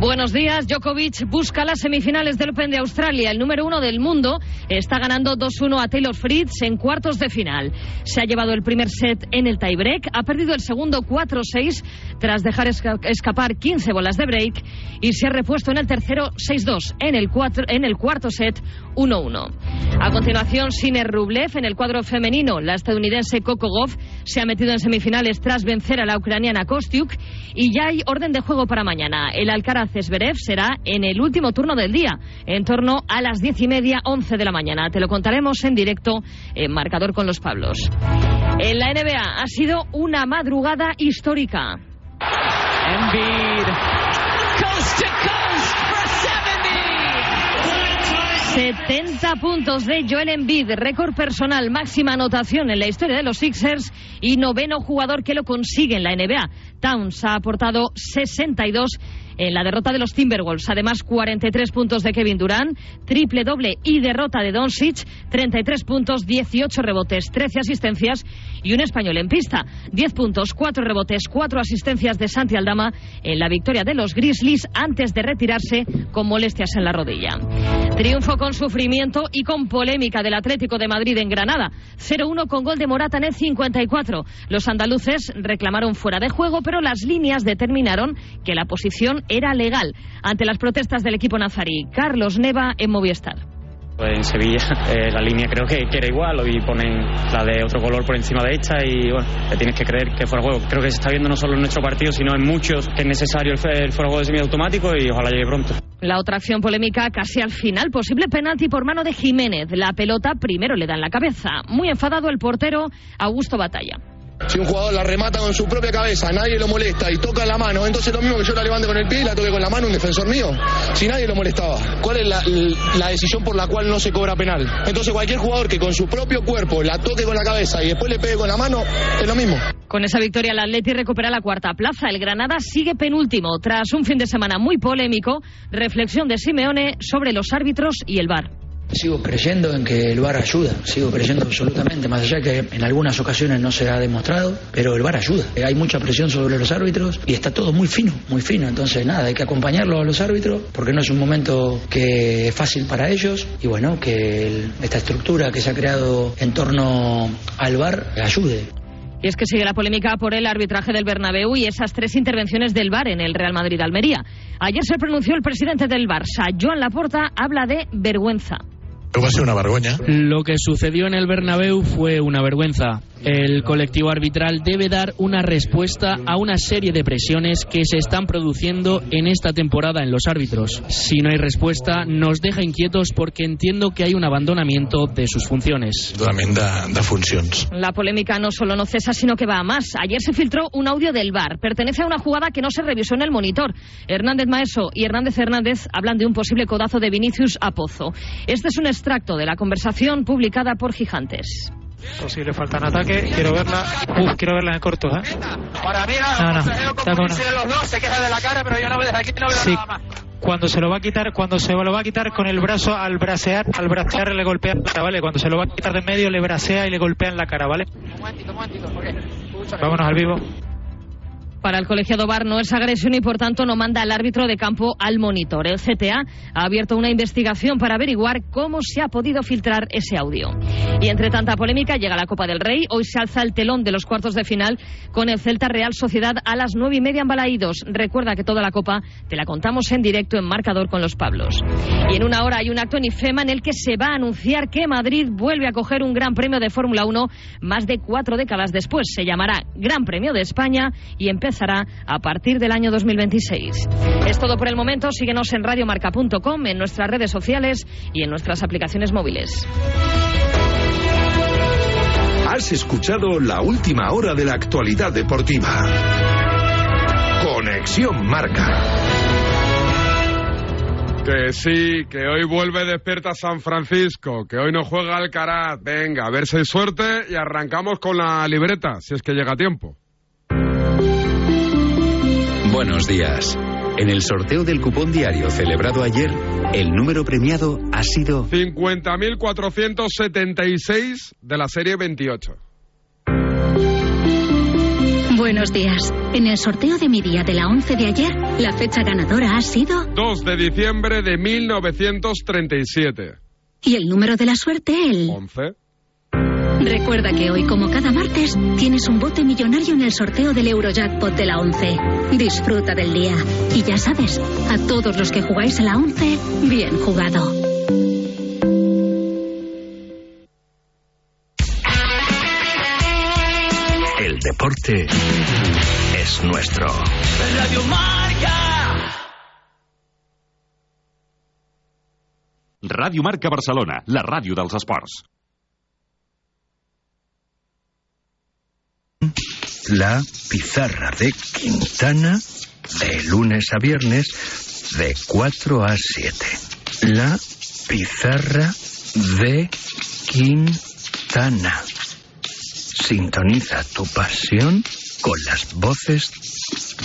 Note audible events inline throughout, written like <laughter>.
Buenos días. Djokovic busca las semifinales del Open de Australia. El número uno del mundo está ganando 2-1 a Taylor Fritz en cuartos de final. Se ha llevado el primer set en el tiebreak, ha perdido el segundo 4-6 tras dejar esca- escapar 15 bolas de break y se ha repuesto en el tercero 6-2 en el, en el cuarto set 1-1. A continuación, Siner Rublev en el cuadro femenino. La estadounidense Coco Goff se ha metido en semifinales tras vencer a la ucraniana Kostiuk y ya hay orden de juego para mañana. El Alcaraz Zverev será en el último turno del día, en torno a las diez y media, once de la mañana. Te lo contaremos en directo en Marcador con los Pablos. En la NBA ha sido una madrugada histórica. Coast to coast for 70. 70 puntos de Joel Embiid, récord personal, máxima anotación en la historia de los Sixers y noveno jugador que lo consigue en la NBA. Towns ha aportado 62 en la derrota de los Timberwolves. Además, 43 puntos de Kevin Durant, triple doble y derrota de Doncic, 33 puntos, 18 rebotes, 13 asistencias y un español en pista. 10 puntos, 4 rebotes, 4 asistencias de Santi Aldama en la victoria de los Grizzlies antes de retirarse con molestias en la rodilla. Triunfo con sufrimiento y con polémica del Atlético de Madrid en Granada. 0-1 con gol de Morata en el 54. Los andaluces reclamaron fuera de juego, pero las líneas determinaron que la posición era legal ante las protestas del equipo nazarí. Carlos Neva en Movistar. En Sevilla <laughs> eh, la línea creo que, que era igual y ponen la de otro color por encima de esta y bueno, te tienes que creer que fuera juego. Creo que se está viendo no solo en nuestro partido, sino en muchos que es necesario el, el fuera juego de semiautomático y ojalá llegue pronto. La otra acción polémica casi al final, posible penalti por mano de Jiménez. La pelota primero le da en la cabeza. Muy enfadado el portero Augusto Batalla. Si un jugador la remata con su propia cabeza, nadie lo molesta y toca la mano, entonces lo mismo que yo la levante con el pie y la toque con la mano un defensor mío, si nadie lo molestaba. ¿Cuál es la, decisión por la cual no se cobra penal? Entonces cualquier jugador que con su propio cuerpo la toque con la cabeza y después le pegue con la mano, es lo mismo. Con esa victoria, el Atleti recupera la cuarta plaza. El Granada sigue penúltimo. Tras un fin de semana muy polémico, reflexión de Simeone sobre los árbitros y el VAR. Sigo creyendo en que el VAR ayuda, sigo creyendo absolutamente, más allá que en algunas ocasiones no se ha demostrado, pero el VAR ayuda. Hay mucha presión sobre los árbitros y está todo muy fino, muy fino. Entonces, nada, hay que acompañarlo a los árbitros porque no es un momento que es fácil para ellos y bueno, que el- esta estructura que se ha creado en torno al VAR ayude. Y es que sigue la polémica por el arbitraje del Bernabéu y esas tres intervenciones del VAR en el Real Madrid-Almería. Ayer se pronunció el presidente del Barça, Joan Laporta, habla de vergüenza. Va a ser una vergüenza. Lo que sucedió en el Bernabéu fue una vergüenza. El colectivo arbitral debe dar una respuesta a una serie de presiones que se están produciendo en esta temporada en los árbitros. Si no hay respuesta, nos deja inquietos porque entiendo que hay un abandonamiento de sus funciones. Totalment de, de funcions. La polémica no solo no cesa, sino que va a más. Ayer se filtró un audio del VAR. Pertenece a una jugada que no se revisó en el monitor. Hernández Maeso y Hernández Hernández hablan de un posible codazo de Vinicius a Pozo. Este es un extracto de la conversación publicada por Gigantes. Posible falta en ataque, quiero verla. Uf, quiero verla en corto, ¿eh? Para mí, No, no, está con- coinciden los dos, se queja de la cara, pero yo no veo desde aquí, no veo Sí. nada más. cuando se lo va a quitar, cuando se lo va a quitar con el brazo al bracear, al bracear le golpea la cara, ¿vale? Cuando se lo va a quitar de medio le bracea y le golpea en la cara, ¿vale? Vámonos al vivo. Para el colegiado VAR no es agresión y por tanto no manda al árbitro de campo al monitor. El CTA ha abierto una investigación para averiguar cómo se ha podido filtrar ese audio. Y entre tanta polémica llega la Copa del Rey. Hoy se alza el telón de los cuartos de final con el Celta Real Sociedad a las nueve y media en Balaídos. Recuerda que toda la Copa te la contamos en directo en marcador con los Pablos. Y en una hora hay un acto en IFEMA en el que se va a anunciar que Madrid vuelve a coger un gran premio de Fórmula 1 más de cuatro décadas después. Se llamará Gran Premio de España y empezará a partir del año 2026. Es todo por el momento. Síguenos en radiomarca.com, en nuestras redes sociales y en nuestras aplicaciones móviles. Has escuchado la última hora de la actualidad deportiva. Conexión Marca. Que sí, que hoy vuelve despierta San Francisco, que hoy no juega Alcaraz. Venga, a ver si hay suerte y arrancamos con la libreta, si es que llega a tiempo. Buenos días. En el sorteo del cupón diario celebrado ayer, el número premiado ha sido 50.476 de la serie 28. Buenos días. En el sorteo de mi día de la 11 de ayer, la fecha ganadora ha sido 2 de diciembre de 1937. y el número de la suerte el 11. Recuerda que hoy, como cada martes, tienes un bote millonario en el sorteo del Eurojackpot de la 11. Disfruta del día. Y ya sabes, a todos los que jugáis a la 11, bien jugado. El deporte es nuestro. Radio Marca. Ràdio Marca Barcelona, la ràdio dels esports. La pizarra de Quintana de lunes a viernes de 4 a 7. La pizarra de Quintana. Sintoniza tu pasión con las voces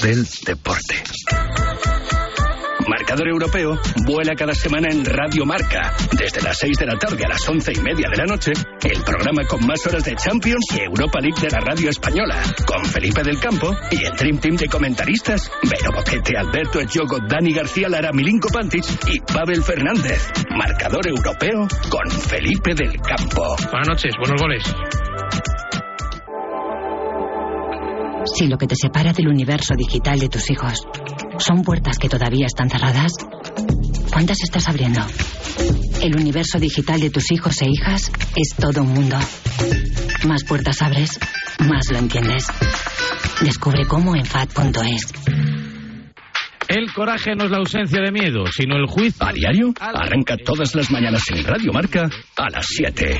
del deporte. Marcador Europeo vuela cada semana en Radio Marca. Desde las 6 de la tarde a las 11 y media de la noche, el programa con más horas de Champions y Europa League de la radio española. Con Felipe del Campo y el Dream Team de comentaristas, Vero Boquete, Alberto Echogo, Dani García Lara, Milinko Pantic y Pavel Fernández. Marcador Europeo con Felipe del Campo. Buenas noches, buenos goles. Si lo que te separa del universo digital de tus hijos son puertas que todavía están cerradas, ¿cuántas estás abriendo? El universo digital de tus hijos e hijas es todo un mundo. Más puertas abres, más lo entiendes. Descubre cómo en FAD.es. El coraje no es la ausencia de miedo, sino el juicio. A diario, arranca todas las mañanas en Radio Marca a las 7.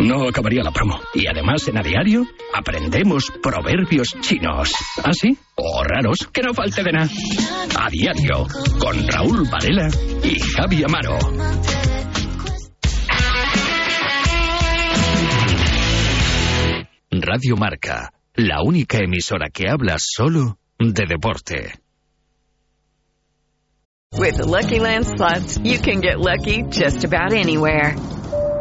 No acabaría la promo. Y además en A Diario aprendemos proverbios chinos. ¿Ah, sí? O raros, que no falte de nada. A Diario, con Raúl Varela y Javi Amaro. Radio Marca, la única emisora que habla solo de deporte. With the Lucky Land slots, you can get lucky just about anywhere.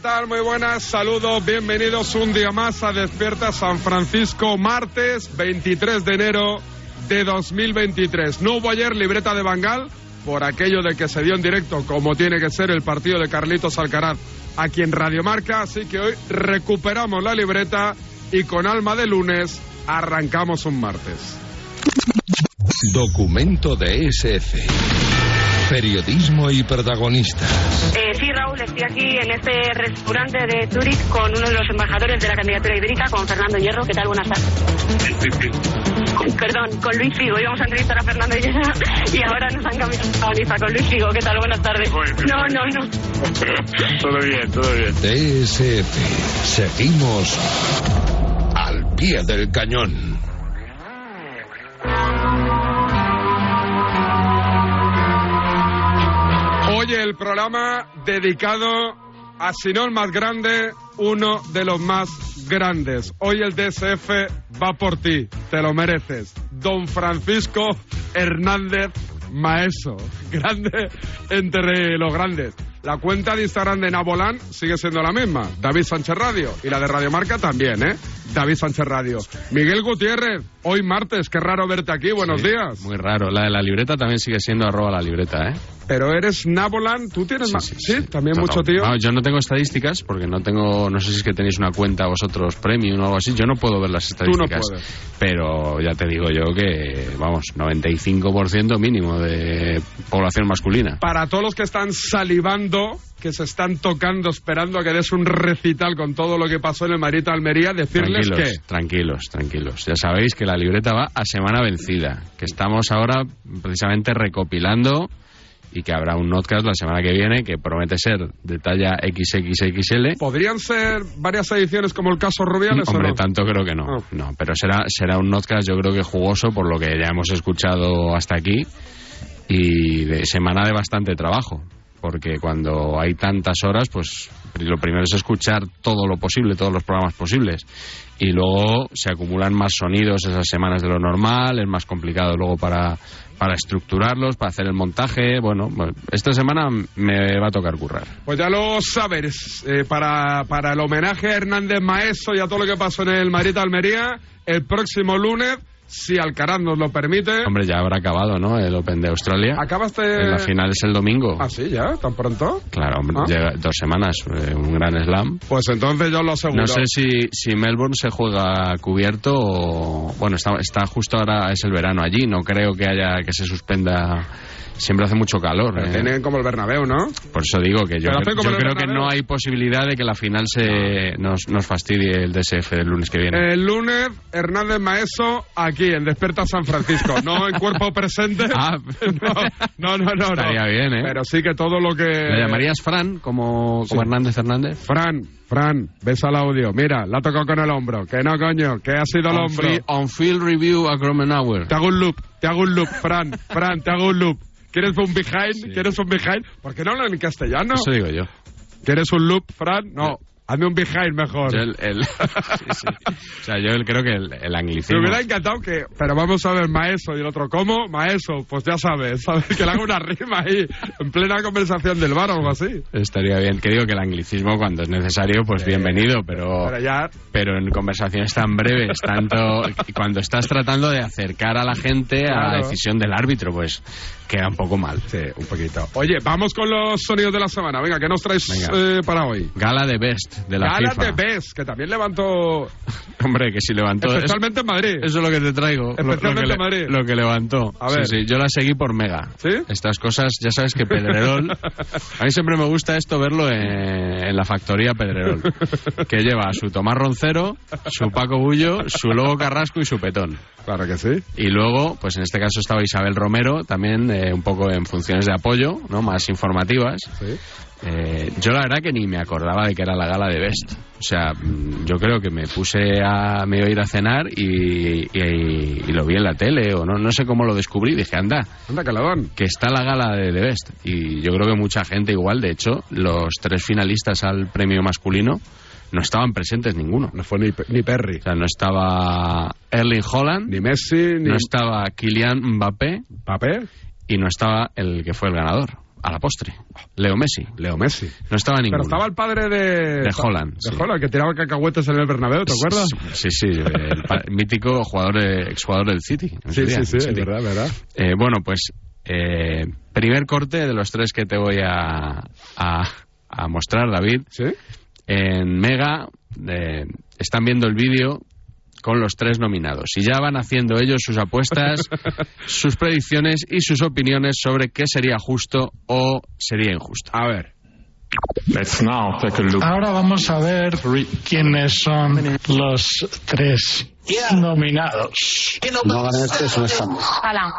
Tal? Muy buenas, saludos, bienvenidos un día más a Despierta San Francisco, martes 23 de enero de 2023. No hubo ayer libreta de Bangal por aquello de que se dio en directo, como tiene que ser el partido de Carlitos Alcaraz aquí en Radio Marca, así que hoy recuperamos la libreta y con alma de lunes arrancamos un martes. Documento de SF. Periodismo y protagonistas. Estoy aquí en este restaurante de Zurich con uno de los embajadores de la candidatura ibérica, con Fernando Hierro. ¿Qué tal? Buenas tardes. Con- Perdón, con Luis Figo. Íbamos a entrevistar a Fernando Hierro <laughs> y ahora nos han cambiado con Luis Figo. ¿Qué tal? Buenas tardes. No, no, no. <laughs> Todo bien, todo bien. DSF. Seguimos al pie del cañón. Hoy el programa dedicado a, si no el más grande, uno de los más grandes. Hoy el DSF va por ti, te lo mereces. Don Francisco Hernández Maeso, <laughs> grande entre los grandes. La cuenta de Instagram de Nabolán sigue siendo la misma, David Sánchez Radio. Y la de Radio Marca también, ¿eh? David Sánchez Radio. Miguel Gutiérrez, hoy martes, qué raro verte aquí, buenos Sí, días. Muy raro. La de la libreta también sigue siendo arroba la libreta, ¿eh? Pero eres Nabolan, tú tienes más. Sí, también No, mucho no, tío. no, yo no tengo estadísticas porque no tengo, no sé si es que tenéis una cuenta vosotros premium o algo así. Yo no puedo ver las Tú no estadísticas. puedes. Pero ya te digo yo que, vamos, 95% mínimo de población masculina. Para todos los que están salivando, que se están tocando, esperando a que des un recital con todo lo que pasó en el Marita Almería, decirles Tranquilos, que. tranquilos, tranquilos. Ya sabéis que la libreta va a semana vencida, que estamos ahora precisamente recopilando y que habrá un notcast la semana que viene que promete ser de talla XXXL. ¿Podrían ser varias ediciones como el caso Rubiales o Hombre, no? tanto creo que no. Ah. No, pero será, será un notcast yo creo que jugoso por lo que ya hemos escuchado hasta aquí y de semana de bastante trabajo. Porque cuando hay tantas horas, pues lo primero es escuchar todo lo posible, todos los programas posibles. Y luego se acumulan más sonidos esas semanas de lo normal, es más complicado luego para, para estructurarlos, para hacer el montaje. Bueno, esta semana me va a tocar currar. Pues ya lo sabes, eh, para, para el homenaje a Hernández Maeso y a todo lo que pasó en el Marita Almería, el próximo lunes, si Alcaraz nos lo permite. Hombre, ya habrá acabado, ¿no? El Open de Australia. ¿Acabaste...? La final es el domingo. Ah, sí, ya, tan pronto. Claro, hombre, Ah. llega dos semanas, eh, un gran slam. Pues entonces yo lo aseguro. No sé si, si Melbourne se juega cubierto o... Bueno, está, está justo ahora, es el verano allí, no creo que haya que se suspenda... Siempre hace mucho calor. Pero eh. Tienen como el Bernabéu, ¿no? Por eso digo que yo, yo el creo que no hay posibilidad de que la final se nos, nos fastidie el DSF del lunes que viene. El lunes, Hernández Maeso aquí en Desperta San Francisco. No en cuerpo presente. <laughs> Ah. no, no, no, no. Estaría no. bien, ¿eh? Pero sí que todo lo que. ¿Le llamarías Fran como, como Sí. Hernández Hernández? Fran, Fran, ves al audio. Mira, la tocó con el hombro. Que no, coño, que ha sido el On hombro. fi- On field review a Gromenauer. Te hago un loop, te hago un loop, Fran, Fran, te hago un loop. ¿Quieres un behind? ¿Quieres un behind? ¿Por qué no hablan en castellano? Eso digo yo. ¿Quieres un loop, Fran? No, hazme un behind mejor. Yo el- el- <laughs> sí, sí. O sea, yo creo que el, el Me anglicismo... hubiera encantado que. Pero vamos a ver, maestro. Y el otro, ¿cómo? Maestro, pues ya sabes, ¿sabes? Que le haga una rima ahí, en plena conversación del bar o algo así. Estaría bien. Que digo que el anglicismo cuando es necesario, pues bienvenido, pero... Pero ya. Pero en conversaciones tan breves, tanto... Cuando estás tratando de acercar a la gente a la Claro. decisión del árbitro, pues queda un poco mal. Sí, un poquito. Oye, vamos con los sonidos de la semana. Venga, ¿qué nos traes eh, para hoy? Gala de Best, de la Gala FIFA. de Best, que también levantó. <laughs> Hombre, que si levantó... Especialmente en Madrid. Eso es lo que te traigo. Lo- lo, Especialmente que Madrid. lo que levantó. A ver. Sí, sí, yo la seguí por Mega. ¿Sí? Estas cosas, ya sabes que Pedrerol... <laughs> a mí siempre me gusta esto verlo en, en la factoría Pedrerol. Que lleva su Tomás Roncero, su Paco Bullo, su Lobo Carrasco y su Petón. Claro que sí. Y luego, pues en este caso estaba Isabel Romero, también eh, un poco en funciones de apoyo, ¿no? Más informativas. Eh, yo la verdad que ni me acordaba de que era la gala de Best. O sea, mm, yo creo que me puse a me iba a ir a cenar y, y- y lo vi en la tele o no, no sé cómo lo descubrí. Dije, anda, Anda, caladón. que está la gala de, de Best. Y yo creo que mucha gente igual, de hecho, los tres finalistas al premio masculino no estaban presentes ninguno. No fue ni, ni Perry. O sea, no estaba Erling Holland, Ni Messi, ni no estaba Kylian Mbappé Papé. Y no estaba el que fue el ganador. a la postre. Leo Messi. Leo Messi. No estaba ninguno. Pero estaba el padre de... De Holland, De sí. Holland, que tiraba cacahuetes en el Bernabéu, ¿te acuerdas? Sí, sí, el <laughs> mítico jugador, eh, exjugador del City. Sí, día, sí, sí, es verdad, verdad. Eh, bueno, pues eh, primer corte de los tres que te voy a, a, a mostrar, David. En Mega eh, están viendo el vídeo con los tres nominados y ya van haciendo ellos sus apuestas, <laughs> sus predicciones y sus opiniones sobre qué sería justo o sería injusto. A ver. Ahora vamos a ver quiénes son los tres nominados. No ganar este es un escándalo. Hola,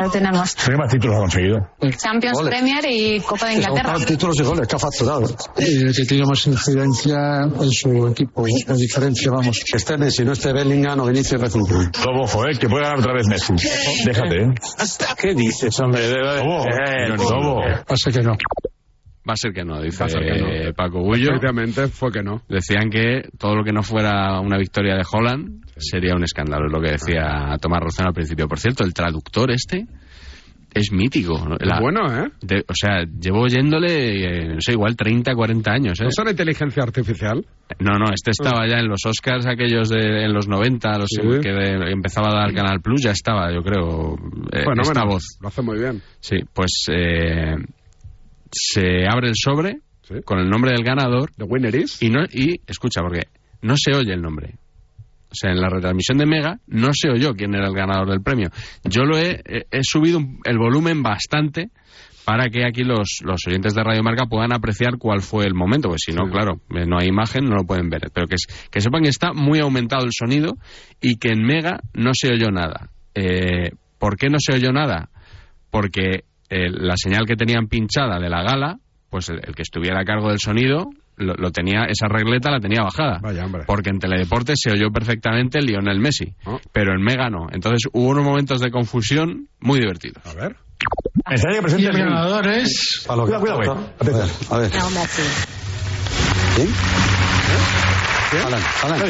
lo tenemos. ¿Qué más títulos ha conseguido? Champions, Goles. Premier y Copa de Inglaterra. Son títulos y goles que ha facturado. Y que tiene más incidencia en su equipo. La diferencia, vamos. Que esté Messi, no esté Bellingham o Vinicius recién. Todo ojo, eh, que puede ganar otra vez Messi. Déjate, eh. ¿Qué dices, hombre? Lobo, Eh. Pasa que no. Va a ser que no, dice que no. Paco Bullo. Efectivamente, fue que no. Decían que todo lo que no fuera una victoria de Holland sería un escándalo, es lo que decía Tomás Rozano al principio. Por cierto, el traductor este es mítico. La- Bueno, ¿eh? de- o sea, llevo oyéndole, eh, no sé, igual 30, 40 años. ¿eh? ¿No será inteligencia artificial? No, no, este estaba ya en los Oscars aquellos de en los 90, los Sí. que de- empezaba a dar Canal Plus, ya estaba, yo creo, eh, Bueno, esta bueno, voz. Lo hace muy bien. Sí, pues eh, se abre el sobre con el nombre del ganador. ¿The winner is? Y, no, y escucha, porque no se oye el nombre. O sea, en la retransmisión de Mega no se oyó quién era el ganador del premio. Yo lo he, subido el volumen bastante para que aquí los, los oyentes de Radio Marca puedan apreciar cuál fue el momento, pues si no, claro, eh, no hay imagen, no lo pueden ver. Pero que, que sepan que está muy aumentado el sonido y que en Mega no se oyó nada. Eh, ¿Por qué no se oyó nada? Porque eh, la señal que tenían pinchada de la gala, pues el, el que estuviera a cargo del sonido lo, lo tenía esa regleta la tenía bajada. Vaya, hombre. Porque en Teledeporte se oyó perfectamente Lionel Messi, Oh. pero en Mega no. Entonces hubo unos momentos de confusión muy divertidos. A ver. Y el ganador es... Cuidado, cuidado, güey. A ver. ¿Sí? Alan, Alan.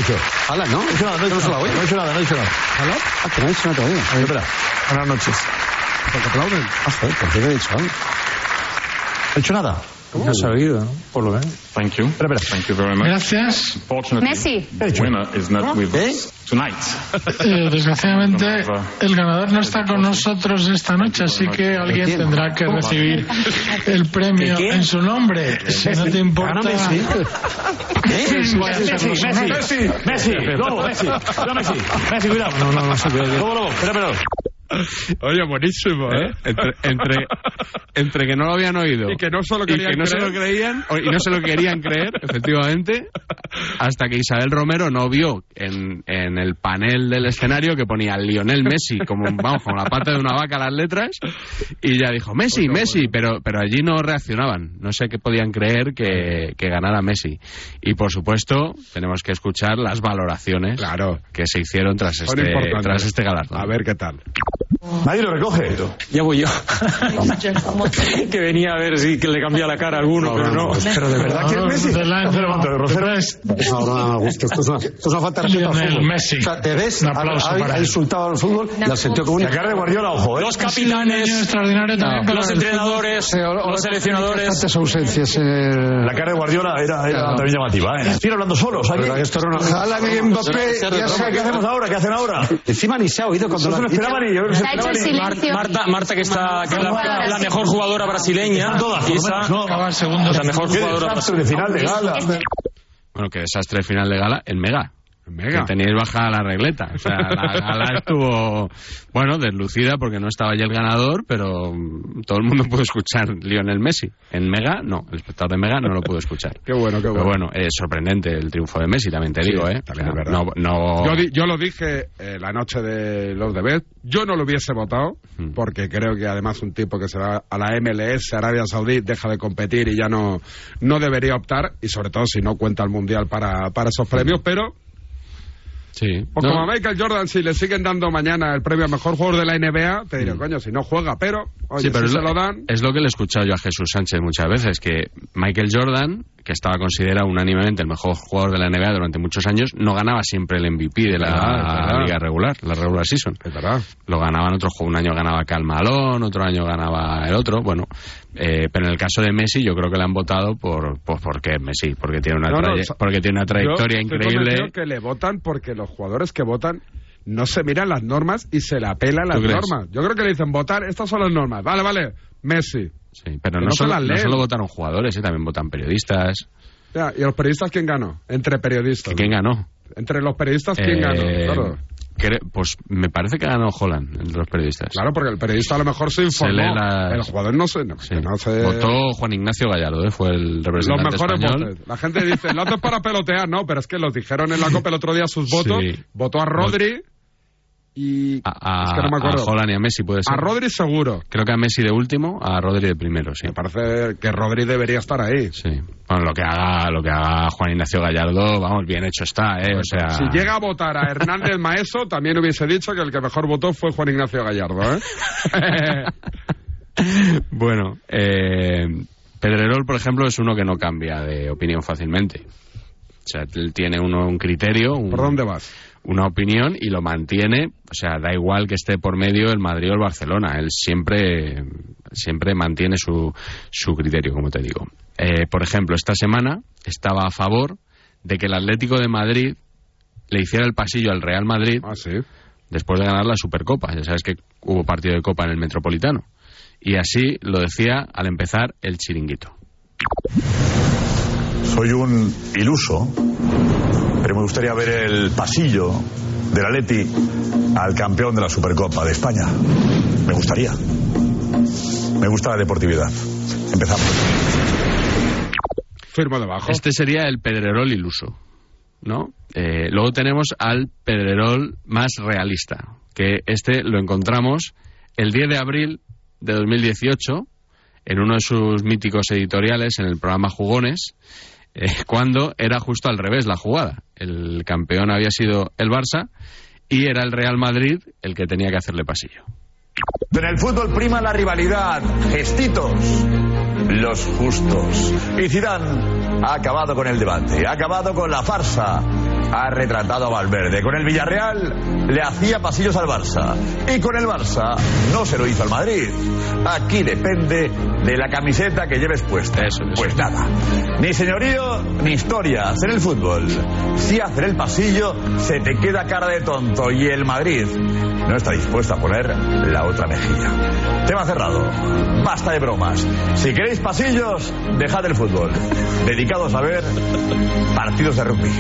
Alan, ¿no? No he dicho nada, no he dicho nada, no he dicho nada, no he dicho nada. ¿Alan? Ah, que no he dicho nada todavía. Espera. Buenas noches. ¿Por qué aplauden? Ah, joder, ¿por qué no he dicho algo? ¿No he dicho nada? No se ha oído, ¿no? Por lo menos. Thank you. Espera, espera. Thank you very much. Gracias. Messi. the winner is not with us tonight. Eh, desgraciadamente, el ganador no está con nosotros esta noche, así que alguien tendrá que recibir <laughs> el premio en su nombre. Si no te importa... <laughs> Messi. Messi, Messi, Messi, Messi, Lobo, Messi, no, Messi, Messi, cuidado. No, no, no espera, espera. Oye, buenísimo, ¿eh? Entre, entre, entre que no lo habían oído Y que no se lo y querían que no se lo creían o- y no se lo querían creer, efectivamente, hasta que Isabel Romero no vio en, en el panel del escenario que ponía Lionel Messi como vamos como la pata de una vaca las letras y ya dijo Messi, Messi, pero pero allí no reaccionaban, no sé qué podían creer que, que ganara Messi y por supuesto tenemos que escuchar las valoraciones Claro. que se hicieron tras Son este importantes. tras este galardón. A ver qué tal. Nadie lo recoge. Ya voy yo. <laughs> que venía a ver si que le cambia la cara a alguno, pero no. Pero de verdad que es Messi. Rosero. No, no, no, Augusto, esto es una, esto es una falta de respeto al fútbol. Messi. O sea, te ves, Un aplauso ha- para ha insultado al fútbol y al sentido común. La cara de Guardiola, ojo, ¿eh? Los capitanes, los entrenadores, Eh, o- o- los seleccionadores. Tantas ausencias en el... La cara de Guardiola era, era Claro. también llamativa, ¿eh? Estoy hablando solos. Esto era una... Mbappé ¿Qué hacemos ahora? ¿Qué hacen ahora? Encima ni se ha oído cuando No lo se lo han esperaban y yo no se Se ha hecho el silencio. Marta, Marta, que está que es la, la mejor jugadora brasileña. Todas, esa- la mejor Qué jugadora brasileña. de final de gala. Bueno, que desastre final de gala en Mega. Mega. Que teníais baja la regleta. O sea, la <laughs> gala estuvo, bueno, deslucida porque no estaba ya el ganador, pero todo el mundo pudo escuchar Lionel Messi. En Mega, no. El espectador de Mega no lo pudo escuchar. <laughs> Qué bueno, qué Pero bueno. bueno, es sorprendente el triunfo de Messi, también te Sí, digo, ¿eh? también O sea, es verdad. No, no... Yo, di- yo lo dije eh, la noche de los deberes. Yo no lo hubiese votado, Mm. porque creo que además un tipo que se va a la MLS, Arabia Saudí, deja de competir y ya no, no debería optar, y sobre todo si no cuenta el Mundial para, para esos premios, pero Sí. No, como a Michael Jordan, si le siguen dando mañana el premio a mejor jugador de la NBA, te diré, coño, si no juega, pero, oye, Mm. sí, pero si es, se lo dan... es lo que le he escuchado yo a Jesús Sánchez muchas veces, que Michael Jordan, que estaba considerado unánimemente el mejor jugador de la NBA durante muchos años, no ganaba siempre el MVP de la Verdad, verdad. liga regular, la regular season. Lo ganaban otros. Un año ganaba Cal Malone, otro año ganaba el otro. Bueno, eh, pero en el caso de Messi, yo creo que le han votado por, por porque es Messi, porque tiene una, No, no, porque tiene una trayectoria Yo increíble. que le votan porque los jugadores que votan no se miran las normas y se la pelan las normas. Yo creo que le dicen votar, estas son las normas. Vale, vale, Messi. Sí, pero no, no se solo, no solo votaron jugadores, eh, también votan periodistas. Ya, ¿Y los periodistas quién ganó? Entre periodistas. ¿Quién ganó? Entre los periodistas, ¿quién Eh, ganó? Claro. pues me parece que ganó Holland, entre los periodistas. Claro, porque el periodista a lo mejor se informó. lee las- El jugador no se... no- que no se- Votó Juan Ignacio Gallardo, eh, fue el Los representante mejores español. votos. La gente dice, lo haces para pelotear, ¿no? Pero es que los dijeron en la COPE el otro día sus votos. Sí. Votó a Rodri y... A, es que no me acuerdo. a Holland y a Messi puede ser. A Rodri seguro. Creo que a Messi de último, a Rodri de primero, sí. Me parece que Rodri debería estar ahí. Sí. Bueno, lo que haga, lo que haga Juan Ignacio Gallardo, vamos, bien hecho está, eh. O sea, Si llega a votar a Hernández <laughs> Maeso, también hubiese dicho que el que mejor votó fue Juan Ignacio Gallardo, ¿eh? <laughs> bueno, eh, Pedrerol, por ejemplo, es uno que no cambia de opinión fácilmente. O sea, él tiene uno un criterio, un- ¿Por dónde vas? Una opinión y lo mantiene. O sea, da igual que esté por medio el Madrid o el Barcelona. Él siempre, siempre mantiene su, su criterio, como te digo. Eh, por ejemplo, esta semana estaba a favor de que el Atlético de Madrid le hiciera el pasillo al Real Madrid después de ganar la Supercopa. Ya sabes que hubo partido de Copa en el Metropolitano. Y así lo decía al empezar el chiringuito. Soy un iluso, pero me gustaría ver el pasillo del Atleti al campeón de la Supercopa de España. Me gustaría. Me gusta la deportividad. Empezamos. Firmo debajo. Este sería el Pedrerol iluso, ¿no? Eh, luego tenemos al Pedrerol más realista, que este lo encontramos el 10 de abril de 2018 en uno de sus míticos editoriales en el programa Jugones, eh, cuando era justo al revés la jugada. El campeón había sido el Barça y era el Real Madrid el que tenía que hacerle pasillo. En el fútbol prima la rivalidad, gestitos, los justos. Y Zidane ha acabado con el debate, ha acabado con la farsa, ha retratado a Valverde. Con el Villarreal le hacía pasillos al Barça y con el Barça no se lo hizo al Madrid. Aquí depende de la camiseta que lleves puesta. Pues nada, ni señorío ni historias en el fútbol. Si hacen el pasillo, se te queda cara de tonto y el Madrid no está dispuesto a poner la otra mejilla. Tema cerrado. Basta de bromas. Si queréis pasillos, dejad el fútbol. Dedicados a ver partidos de rugby.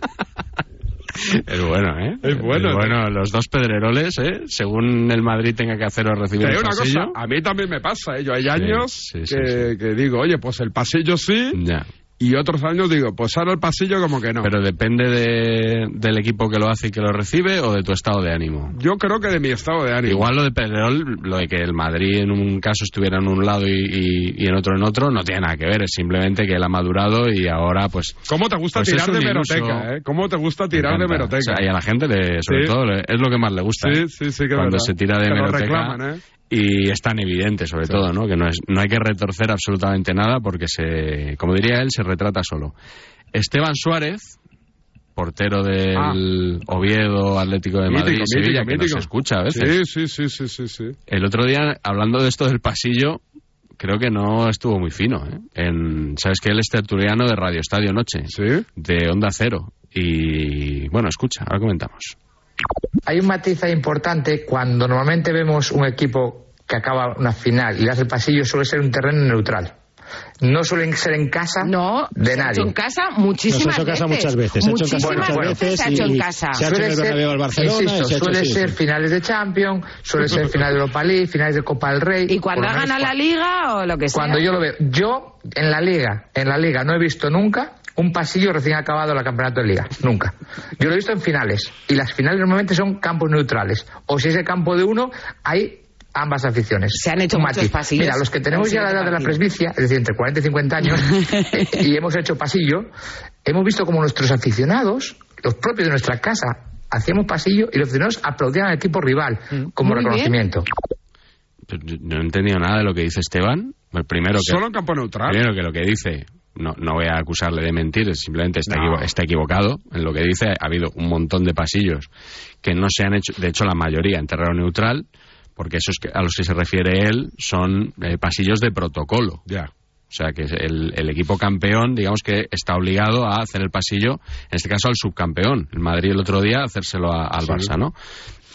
<laughs> Es bueno, ¿eh? Es bueno. bueno, los dos pedreroles, ¿eh? Según el Madrid tenga que hacer o recibir el digo una pasillo. cosa, a mí también me pasa, ¿eh? Yo hay años sí, sí, que, que digo, oye, pues el pasillo sí, Ya. Y otros años digo, pues ahora el pasillo como que no. Pero depende de- del equipo que lo hace y que lo recibe o de tu estado de ánimo. Yo creo que de mi estado de ánimo. Igual lo de Pedrerol, lo de que el Madrid en un caso estuviera en un lado y, y- y en otro en otro, no tiene nada que ver. Es simplemente que él ha madurado y ahora, pues. ¿Cómo te gusta pues es tirar de meroteca, eh? ¿Cómo te gusta Me tirar de meroteca? O sea, y a la gente, le- sobre Sí. todo, le- es lo que más le gusta. Sí, ¿eh? sí, sí, que Cuando verdad. se tira de meroteca. reclaman, ¿eh? Y es tan evidente, sobre todo, ¿no? Que no, es, no hay que retorcer absolutamente nada porque, se, como diría él, se retrata solo. Esteban Suárez, portero del Oviedo, Atlético de Madrid, Ah. Mítico, Sevilla, mítico, que mítico. nos escucha a veces. Sí, sí, sí, sí, sí, sí. El otro día, hablando de esto del pasillo, creo que no estuvo muy fino. ¿eh? En, Sabes que él es tertuliano de Radio Estadio Noche, de Onda Cero. Y bueno, escucha, ahora comentamos. Hay un matiz ahí importante cuando normalmente vemos un equipo que acaba una final y le hace el pasillo suele ser un terreno neutral. No suelen ser en casa no, de se ha nadie. hecho en casa muchísimas Nos ha hecho casa veces. muchas veces, se ha hecho en casa Muchísimas muchas veces veces se ha hecho en casa. se ha hecho en el Bernabéu al Barcelona Insisto, se ha hecho- suele sí, ser sí. finales de Champions, suele ser <laughs> finales de Europa League, finales de Copa del Rey. Y cuando gana la liga o lo que sea. cuando yo lo veo, yo en la liga, en la liga no he visto nunca un pasillo recién acabado la campeonato de liga, nunca. Yo lo he visto en finales y las finales normalmente son campos neutrales o si es el campo de uno hay ambas aficiones. Se han hecho Un muchos matiz. pasillos Mira, los que tenemos ya la edad de la presbicia, es decir, entre 40 y 50 años <laughs> eh, y hemos hecho pasillo, hemos visto como nuestros aficionados, los propios de nuestra casa, hacíamos pasillo y los aficionados aplaudían al equipo rival como Muy bien. reconocimiento. No he entendido nada de lo que dice Esteban. Primero que, Solo en campo neutral. Primero que lo que dice, no, no voy a acusarle de mentir, simplemente está, No. equivo- está equivocado en lo que dice. Ha habido un montón de pasillos que no se han hecho, de hecho la mayoría en terreno neutral, porque esos que, a los que se refiere él son eh, pasillos de protocolo. Ya. O sea, que el, el equipo campeón, digamos que está obligado a hacer el pasillo, en este caso al subcampeón. El Madrid el otro día, a hacérselo a- al Sí. Barça, ¿no?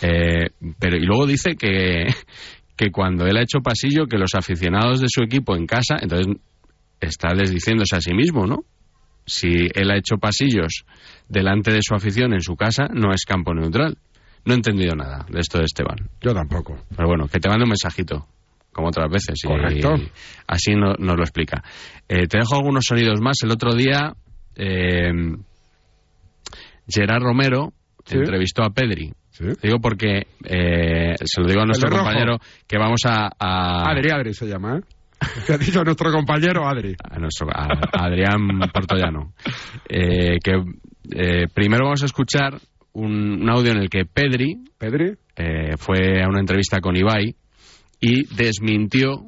Eh, pero, y luego dice que, <laughs> que cuando él ha hecho pasillo, que los aficionados de su equipo en casa, entonces está desdiciéndose a sí mismo, ¿no? Si él ha hecho pasillos delante de su afición en su casa, no es campo neutral. No he entendido nada de esto de Esteban. Yo tampoco. Pero bueno, que te mande un mensajito, como otras veces. y Correcto. así no- nos lo explica. Eh, te dejo algunos sonidos más. El otro día, eh, Gerard Romero Sí. entrevistó a Pedri. Digo porque, eh, se lo digo a nuestro rojo. compañero, que vamos a... a- Adri, Adri se llama, ¿eh? <laughs> Que ha dicho nuestro compañero Adri. a nuestro a- a Adrián Portollano. Eh, que eh, primero vamos a escuchar un, un audio en el que Pedri, ¿Pedri? eh, fue a una entrevista con Ibai y desmintió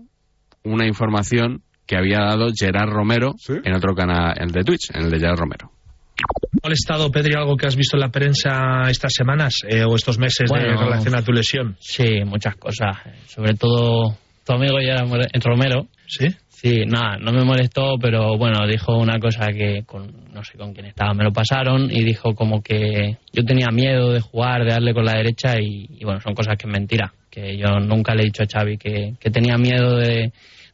una información que había dado Gerard Romero en otro canal, el de Twitch, en el de Gerard Romero. molestado, Pedri, algo que has visto en la prensa estas semanas eh, o estos meses de Bueno, relación a tu lesión? Sí, muchas cosas. Sobre todo tu amigo ya Romero. ¿Sí? Sí, nada, no me molestó, pero bueno, dijo una cosa que con, no sé con quién estaba, me lo pasaron y dijo como que yo tenía miedo de jugar, de darle con la derecha y, y bueno, son cosas que es mentira. Que yo nunca le he dicho a Xavi que, que tenía miedo de,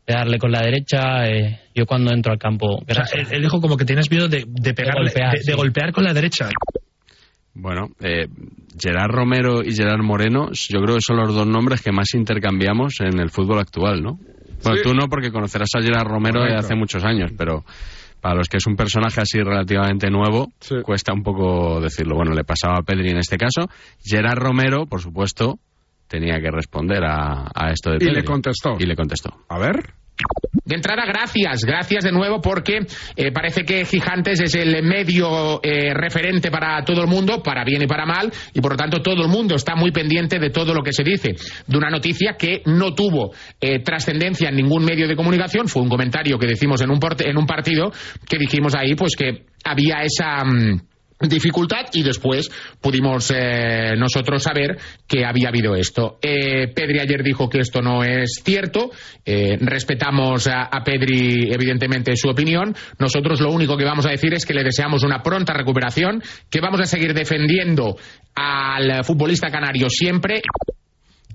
de darle con la derecha. eh, yo cuando entro al campo... O sea, él, él dijo como que tienes miedo de, de pegarle, golpear, de, de golpear con la derecha. Bueno, eh, Gerard Romero y Gerard Moreno, yo creo que son los dos nombres que más intercambiamos en el fútbol actual, ¿no? Bueno, Sí. tú no, porque conocerás a Gerard Romero de hace muchos años, pero para los que es un personaje así relativamente nuevo, cuesta un poco decirlo. Bueno, le pasaba a Pedri en este caso. Gerard Romero, por supuesto, tenía que responder a, a esto de Y Pedri. le contestó. Y le contestó. A ver. De entrada, gracias, gracias de nuevo porque eh, parece que Gigantes es el medio eh, referente para todo el mundo, para bien y para mal, y por lo tanto todo el mundo está muy pendiente de todo lo que se dice. De una noticia que no tuvo eh, trascendencia en ningún medio de comunicación, fue un comentario que decimos en un, en un partido que dijimos ahí pues que había esa... mm, dificultad y después pudimos eh, nosotros saber que había habido esto. Eh, Pedri ayer dijo que esto no es cierto, eh, respetamos a, a Pedri evidentemente su opinión, nosotros lo único que vamos a decir es que le deseamos una pronta recuperación, que vamos a seguir defendiendo al futbolista canario siempre.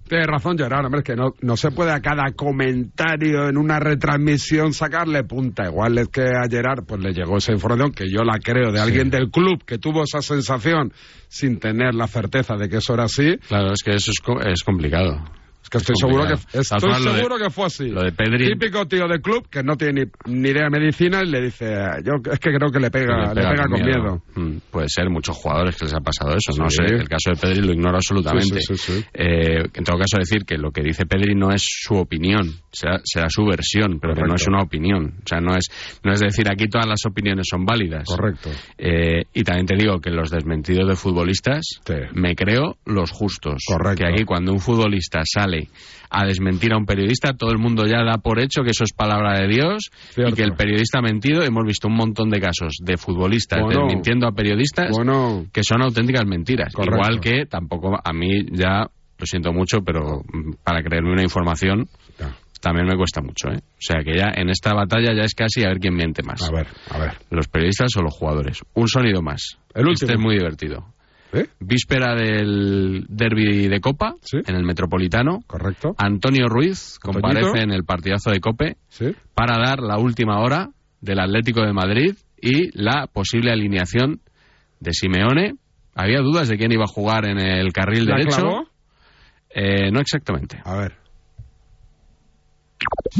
Tienes razón, Gerard, hombre, es que no, no se puede a cada comentario en una retransmisión sacarle punta. Igual es que a Gerard pues le llegó esa información, que yo la creo, de alguien del club que tuvo esa sensación sin tener la certeza de que eso era así. Claro, es que eso es, es complicado. Es que estoy seguro que, estoy de- seguro que fue así. Lo de Pedri... Típico tío de club que no tiene ni, ni idea de medicina y le dice, yo es que creo que le pega, le pega, con miedo. Mm, puede ser, muchos jugadores que les ha pasado eso. No sé, el caso de Pedri lo ignoro absolutamente. Sí, sí. Eh, en todo caso, decir que lo que dice Pedri no es su opinión, será, será su versión, pero que no es una opinión. O sea, no es, no es decir aquí todas las opiniones son válidas. Correcto. Eh, y también te digo que los desmentidos de futbolistas me creo los justos. Correcto. Que aquí cuando un futbolista sale a desmentir a un periodista, todo el mundo ya da por hecho que eso es palabra de Dios y que el periodista ha mentido. Hemos visto un montón de casos de futbolistas Bueno. desmintiendo a periodistas Bueno. que son auténticas mentiras. Correcto. Igual que tampoco a mí ya lo siento mucho, pero para creerme una información también me cuesta mucho, ¿eh? O sea que ya en esta batalla ya es casi a ver quién miente más. A ver, a ver. Los periodistas o los jugadores. Un sonido más. El Este es muy divertido. ¿Eh? Víspera del derby de Copa, en el Metropolitano. Correcto. Antonio Ruiz comparece en el partidazo de Cope Sí. para dar la última hora del Atlético de Madrid y la posible alineación de Simeone. Había dudas de quién iba a jugar en el carril ¿La derecho. clavó? Eh, no exactamente. A ver.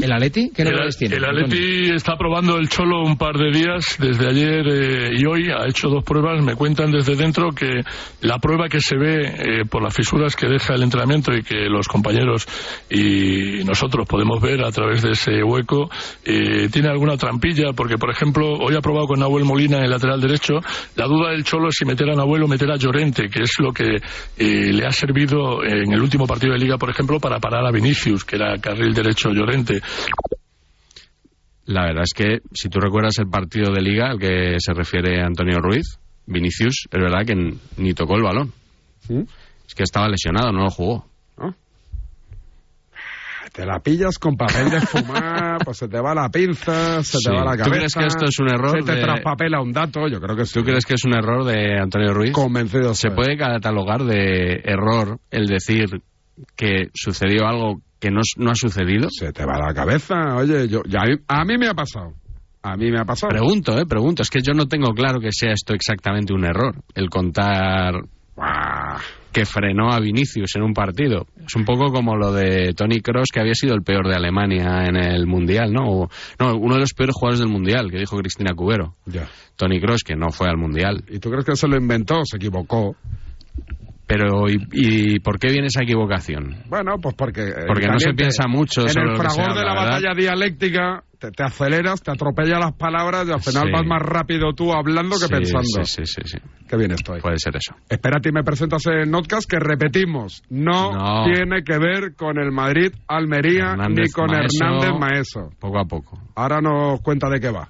¿El Atleti? ¿Qué el, tiene? el Atleti está probando el Cholo un par de días, desde ayer eh, y hoy ha hecho dos pruebas. Me cuentan desde dentro que la prueba que se ve eh, por las fisuras que deja el entrenamiento y que los compañeros y nosotros podemos ver a través de ese hueco eh, tiene alguna trampilla, porque por ejemplo hoy ha probado con Nahuel Molina en el lateral derecho. La duda del Cholo es si meter a Nahuel o meter a Llorente, que es lo que eh, le ha servido en el último partido de Liga, por ejemplo, para parar a Vinicius, que era carril derecho Llorente. La verdad es que si tú recuerdas el partido de liga al que se refiere Antonio Ruiz, Vinicius, es verdad que ni tocó el balón. Es que estaba lesionado, no lo jugó. Te la pillas con papel de fumar, pues se te va la pinza, se Sí. te va la ¿Tú cabeza. crees que esto es un error Se te de- traspapela un dato, yo creo que sí. ¿Tú crees que es un error de Antonio Ruiz? Convencido. ¿Se puede catalogar de error el decir que sucedió algo que no, no ha sucedido? Se te va la cabeza, oye, yo, ya, a, mí, me ha pasado. A mí me ha pasado. Pregunto, eh, pregunto. Es que yo no tengo claro que sea esto exactamente un error. El contar que frenó a Vinicius en un partido. Es un poco como lo de Tony Cross, que había sido el peor de Alemania en el Mundial, ¿no? O- no, uno de los peores jugadores del Mundial, que dijo Cristina Cubero. Ya. Tony Cross, que no fue al Mundial. ¿Y tú crees que se lo inventó? Se equivocó. Pero, ¿y, y por qué viene esa equivocación? Bueno, pues porque... eh, Porque no se piensa mucho En sobre el fragor de la batalla dialéctica te, te aceleras, te atropella las palabras y al final Sí. vas más rápido tú hablando que Sí, pensando. Sí, sí, sí. Qué bien estoy. Puede ser eso. Espérate y me presentas en Notcast que repetimos, no, No. tiene que ver con el Madrid Almería Hernández ni con. Hernández Maeso. Poco a poco. Ahora nos cuenta de qué va.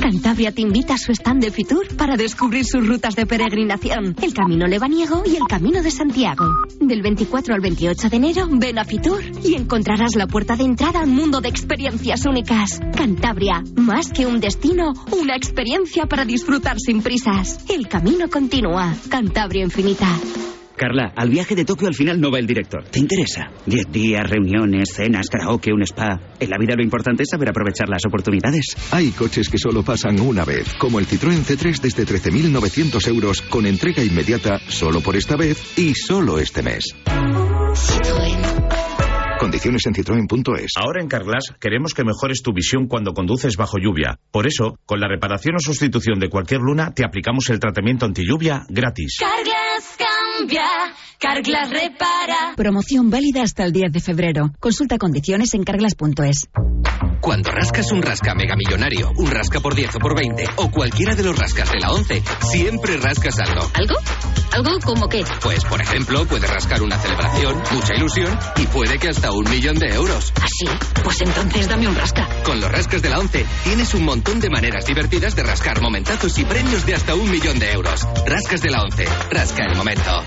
Cantabria te invita a su stand de Fitur para descubrir sus rutas de peregrinación, el Camino Lebaniego y el Camino de Santiago. Del 24 al 28 de enero, ven a Fitur y encontrarás la puerta de entrada a un mundo de experiencias únicas. Cantabria, más que un destino, una experiencia para disfrutar sin prisas. El camino continúa. Cantabria infinita. Carla, al viaje de Tokio al final no va el director. ¿Te interesa? Diez días, reuniones, cenas, karaoke, un spa. En la vida lo importante es saber aprovechar las oportunidades. Hay coches que solo pasan una vez, como el Citroën C3 desde 13.900 euros con entrega inmediata solo por esta vez y solo este mes. Condiciones en citroen.es. Ahora en Carglass queremos que mejores tu visión cuando conduces bajo lluvia. Por eso, con la reparación o sustitución de cualquier luna, te aplicamos el tratamiento anti lluvia gratis. Carglass cambia, Carglass repara. Promoción válida hasta el 10 de febrero. Consulta condiciones en carglass.es. Cuando rascas un rasca megamillonario, un rasca por 10 o por 20, o cualquiera de los rascas de la 11, siempre rascas algo. ¿Algo? ¿Algo como qué? Pues, por ejemplo, puedes rascar una celebración, mucha ilusión y puede que hasta un millón de euros. ¿Así? Pues entonces dame un rasca. Con los rascas de la 11 tienes un montón de maneras divertidas de rascar momentazos y premios de hasta un millón de euros. Rascas de la 11, rasca el momento.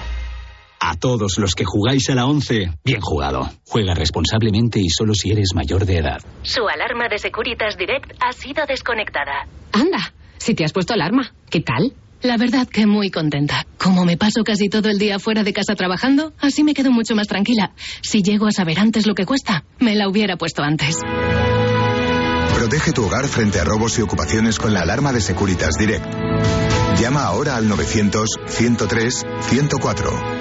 A todos los que jugáis a la 11, bien jugado. Juega responsablemente y solo si eres mayor de edad. Su alarma de Securitas Direct ha sido desconectada. Anda, si te has puesto alarma. ¿Qué tal? La verdad que muy contenta. Como me paso casi todo el día fuera de casa trabajando, así me quedo mucho más tranquila. Si llego a saber antes lo que cuesta, me la hubiera puesto antes. Protege tu hogar frente a robos y ocupaciones con la alarma de Securitas Direct. Llama ahora al 900-103-104.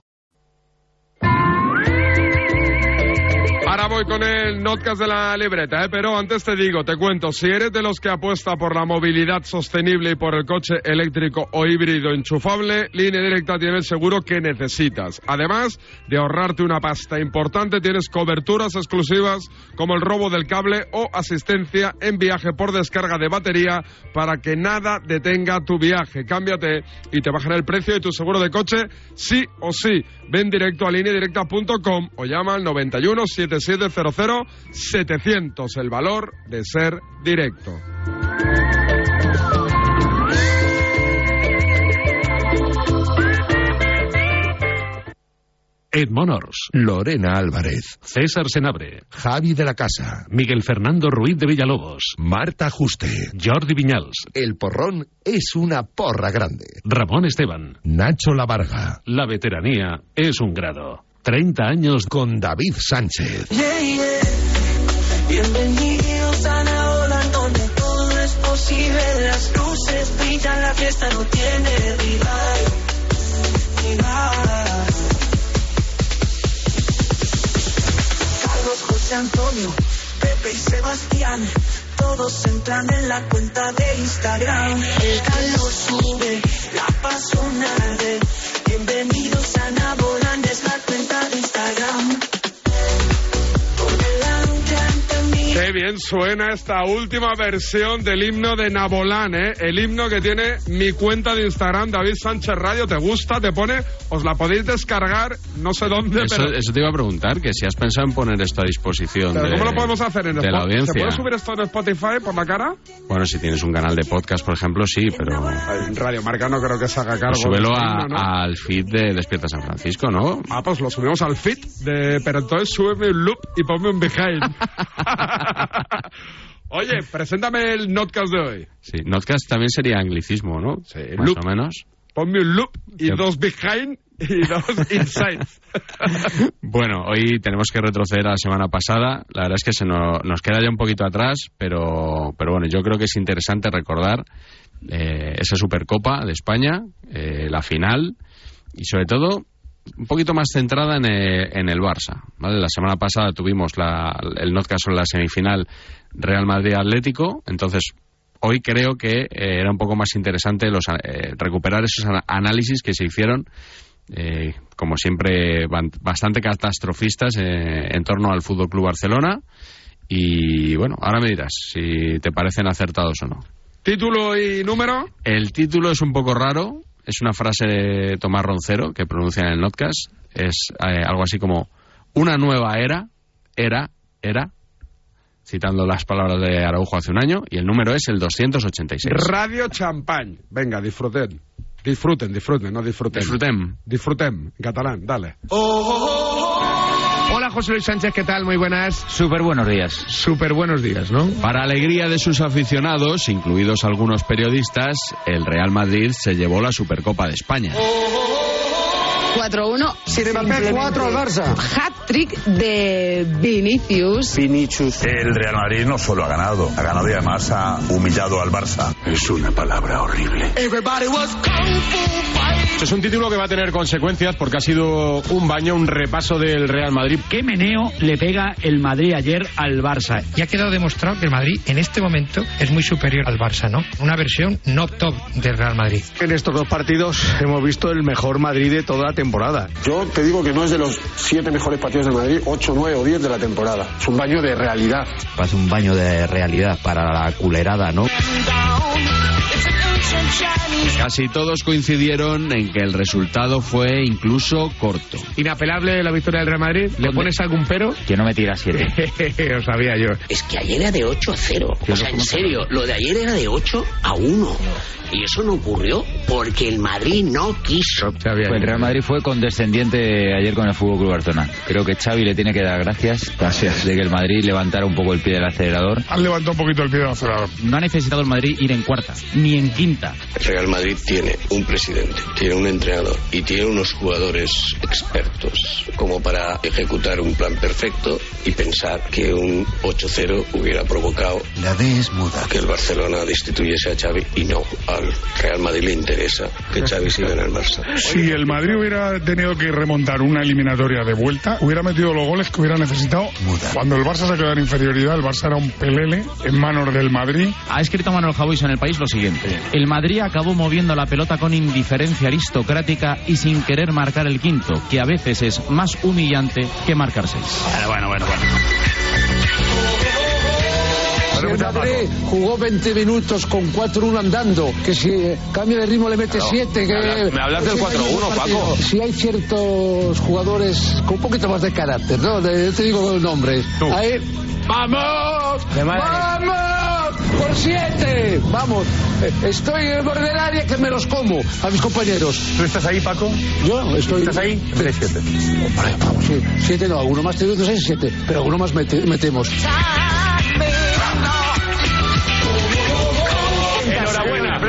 Ahora voy con el notcast de la libreta, ¿eh? pero antes te digo, te cuento, si eres de los que apuesta por la movilidad sostenible y por el coche eléctrico o híbrido enchufable, Línea Directa tiene el seguro que necesitas. Además de ahorrarte una pasta importante, tienes coberturas exclusivas como el robo del cable o asistencia en viaje por descarga de batería para que nada detenga tu viaje. Cámbiate y te bajará el precio de tu seguro de coche sí o sí. Ven directo a lineadirecta.com o llama al 91 7700 700. El valor de ser directo. Ed Monors, Lorena Álvarez, César Senabre, Javi de la Casa, Miguel Fernando Ruiz de Villalobos, Marta Juste, Jordi Viñals. El porrón es una porra grande. Ramón Esteban, Nacho Lavarga. La veteranía es un grado. 30 años con David Sánchez. Bienvenidos a Naola, donde todo es posible. Las luces brillan, la fiesta no tiene Antonio, Pepe y Sebastián. Todos entran en la cuenta de Instagram. El calor sube, la pasión arde. Bienvenidos a Naboland, bien suena esta última versión del himno de Nabolán, ¿eh? El himno que tiene mi cuenta de Instagram, David Sánchez Radio. ¿Te gusta? ¿Te pone? Os la podéis descargar, no sé dónde, Eso, pero... eso te iba a preguntar, que si has pensado en poner esto a disposición Pero de, ¿Cómo lo podemos hacer en de la? ¿Se audiencia. puede subir esto en Spotify por la cara? Bueno, si tienes un canal de podcast, por ejemplo, sí, pero... En Radio Marca no creo que se haga cargo. Pues súbelo este a- himno, ¿no? al feed de Despierta San Francisco, ¿no? Ah, pues lo subimos al feed, de... pero entonces súbeme un loop y ponme un behind. <laughs> Oye, preséntame el notcast de hoy. Sí, Notcast también sería anglicismo, ¿no? Sí, Más loop. o menos. Ponme un loop y Sí. dos behind y dos <laughs> insides. Bueno, hoy tenemos que retroceder a la semana pasada. La verdad es que se nos, nos queda ya un poquito atrás, pero, pero bueno, yo creo que es interesante recordar eh, esa Supercopa de España, eh, la final y sobre todo un poquito más centrada en el, en el Barça. ¿vale? La semana pasada tuvimos la, el Notcast sobre la semifinal Real Madrid-Atlético, entonces hoy creo que eh, era un poco más interesante los, eh, recuperar esos análisis que se hicieron eh, como siempre, bastante catastrofistas en torno al Fútbol Club Barcelona. Y bueno, ahora me dirás si te parecen acertados o no. Título y número. El título es un poco raro, es una frase de Tomás Roncero que pronuncia en el Notcast. Es eh, algo así como: Una nueva era, era, era, citando las palabras de Araujo hace un año, y el número es el 286. Radio Champagne. Venga, disfruten. Disfruten, disfruten, no disfruten. Disfrutem. Disfrutem, en catalán, dale. Hola José Luis Sánchez, ¿qué tal? Muy buenas. Súper buenos días. Súper buenos días, ¿no? Para alegría de sus aficionados, incluidos algunos periodistas, el Real Madrid se llevó la Supercopa de España. 4-1. Mbappé 4 al Barça. Hat-trick de Vinicius. Vinicius. El Real Madrid no solo ha ganado, ha ganado y además ha humillado al Barça. Es una palabra horrible. Fighting. Es un título que va a tener consecuencias porque ha sido un baño, un repaso del Real Madrid. ¿Qué meneo le pega el Madrid ayer al Barça? Y ha quedado demostrado que el Madrid en este momento es muy superior al Barça, ¿no? Una versión no top del Real Madrid. En estos dos partidos hemos visto el mejor Madrid de toda la temporada. Yo te digo que no es de los siete mejores partidos de Madrid, 8, 9 o 10 de la temporada. Es un baño de realidad. Pasa un baño de realidad para la culerada, ¿no? Casi todos coincidieron en que el resultado fue incluso corto. Inapelable la victoria del Real Madrid. ¿Le pones algún pero? Que no me tira siete. <laughs> Lo sabía yo. Es que ayer era de 8 a 0. O sea, en serio, lo de ayer era de 8 a 1. Y eso no ocurrió porque el Madrid no quiso. El Real Madrid fue condescendiente ayer con el Fútbol Club Barcelona. Creo que Xavi le tiene que dar gracias, gracias de que el Madrid levantara un poco el pie del acelerador. Han levantado un poquito el pie del acelerador. No ha necesitado el Madrid ir en cuarta, ni en quinta. El Real Madrid tiene un presidente, tiene un entrenador y tiene unos jugadores expertos como para ejecutar un plan perfecto y pensar que un 8-0 hubiera provocado La D es muda. que el Barcelona destituyese a Xavi y no, al Real Madrid le interesa que Xavi siga en el Barça. Si el Madrid hubiera tenido que remontar una eliminatoria de vuelta, hubiera metido los goles que hubiera necesitado. Cuando el Barça se quedó en inferioridad, el Barça era un pelele en manos del Madrid. Ha escrito Manuel Javois en el país lo siguiente. El Madrid acabó moviendo la pelota con indiferencia aristocrática y sin querer marcar el quinto, que a veces es más humillante que marcar seis. Bueno, bueno, bueno. Si el Madrid jugó 20 minutos con 4-1 andando, que si eh, cambia de ritmo le mete 7. que me hablas- del si hay 4-1, un partido. Paco. Si hay ciertos jugadores con un poquito más de carácter, ¿no? De- yo te digo los nombres. Ahí- ¡Vamos! ¡Vamos! Por siete. Vamos, eh, estoy en el borde del área que me los como a mis compañeros. ¿Tú estás ahí, Paco? Yo estoy. ¿Estás ahí? Tres, siete. Hombre, vamos, sí. Siete no, alguno más te sé siete, pero alguno más mete- metemos.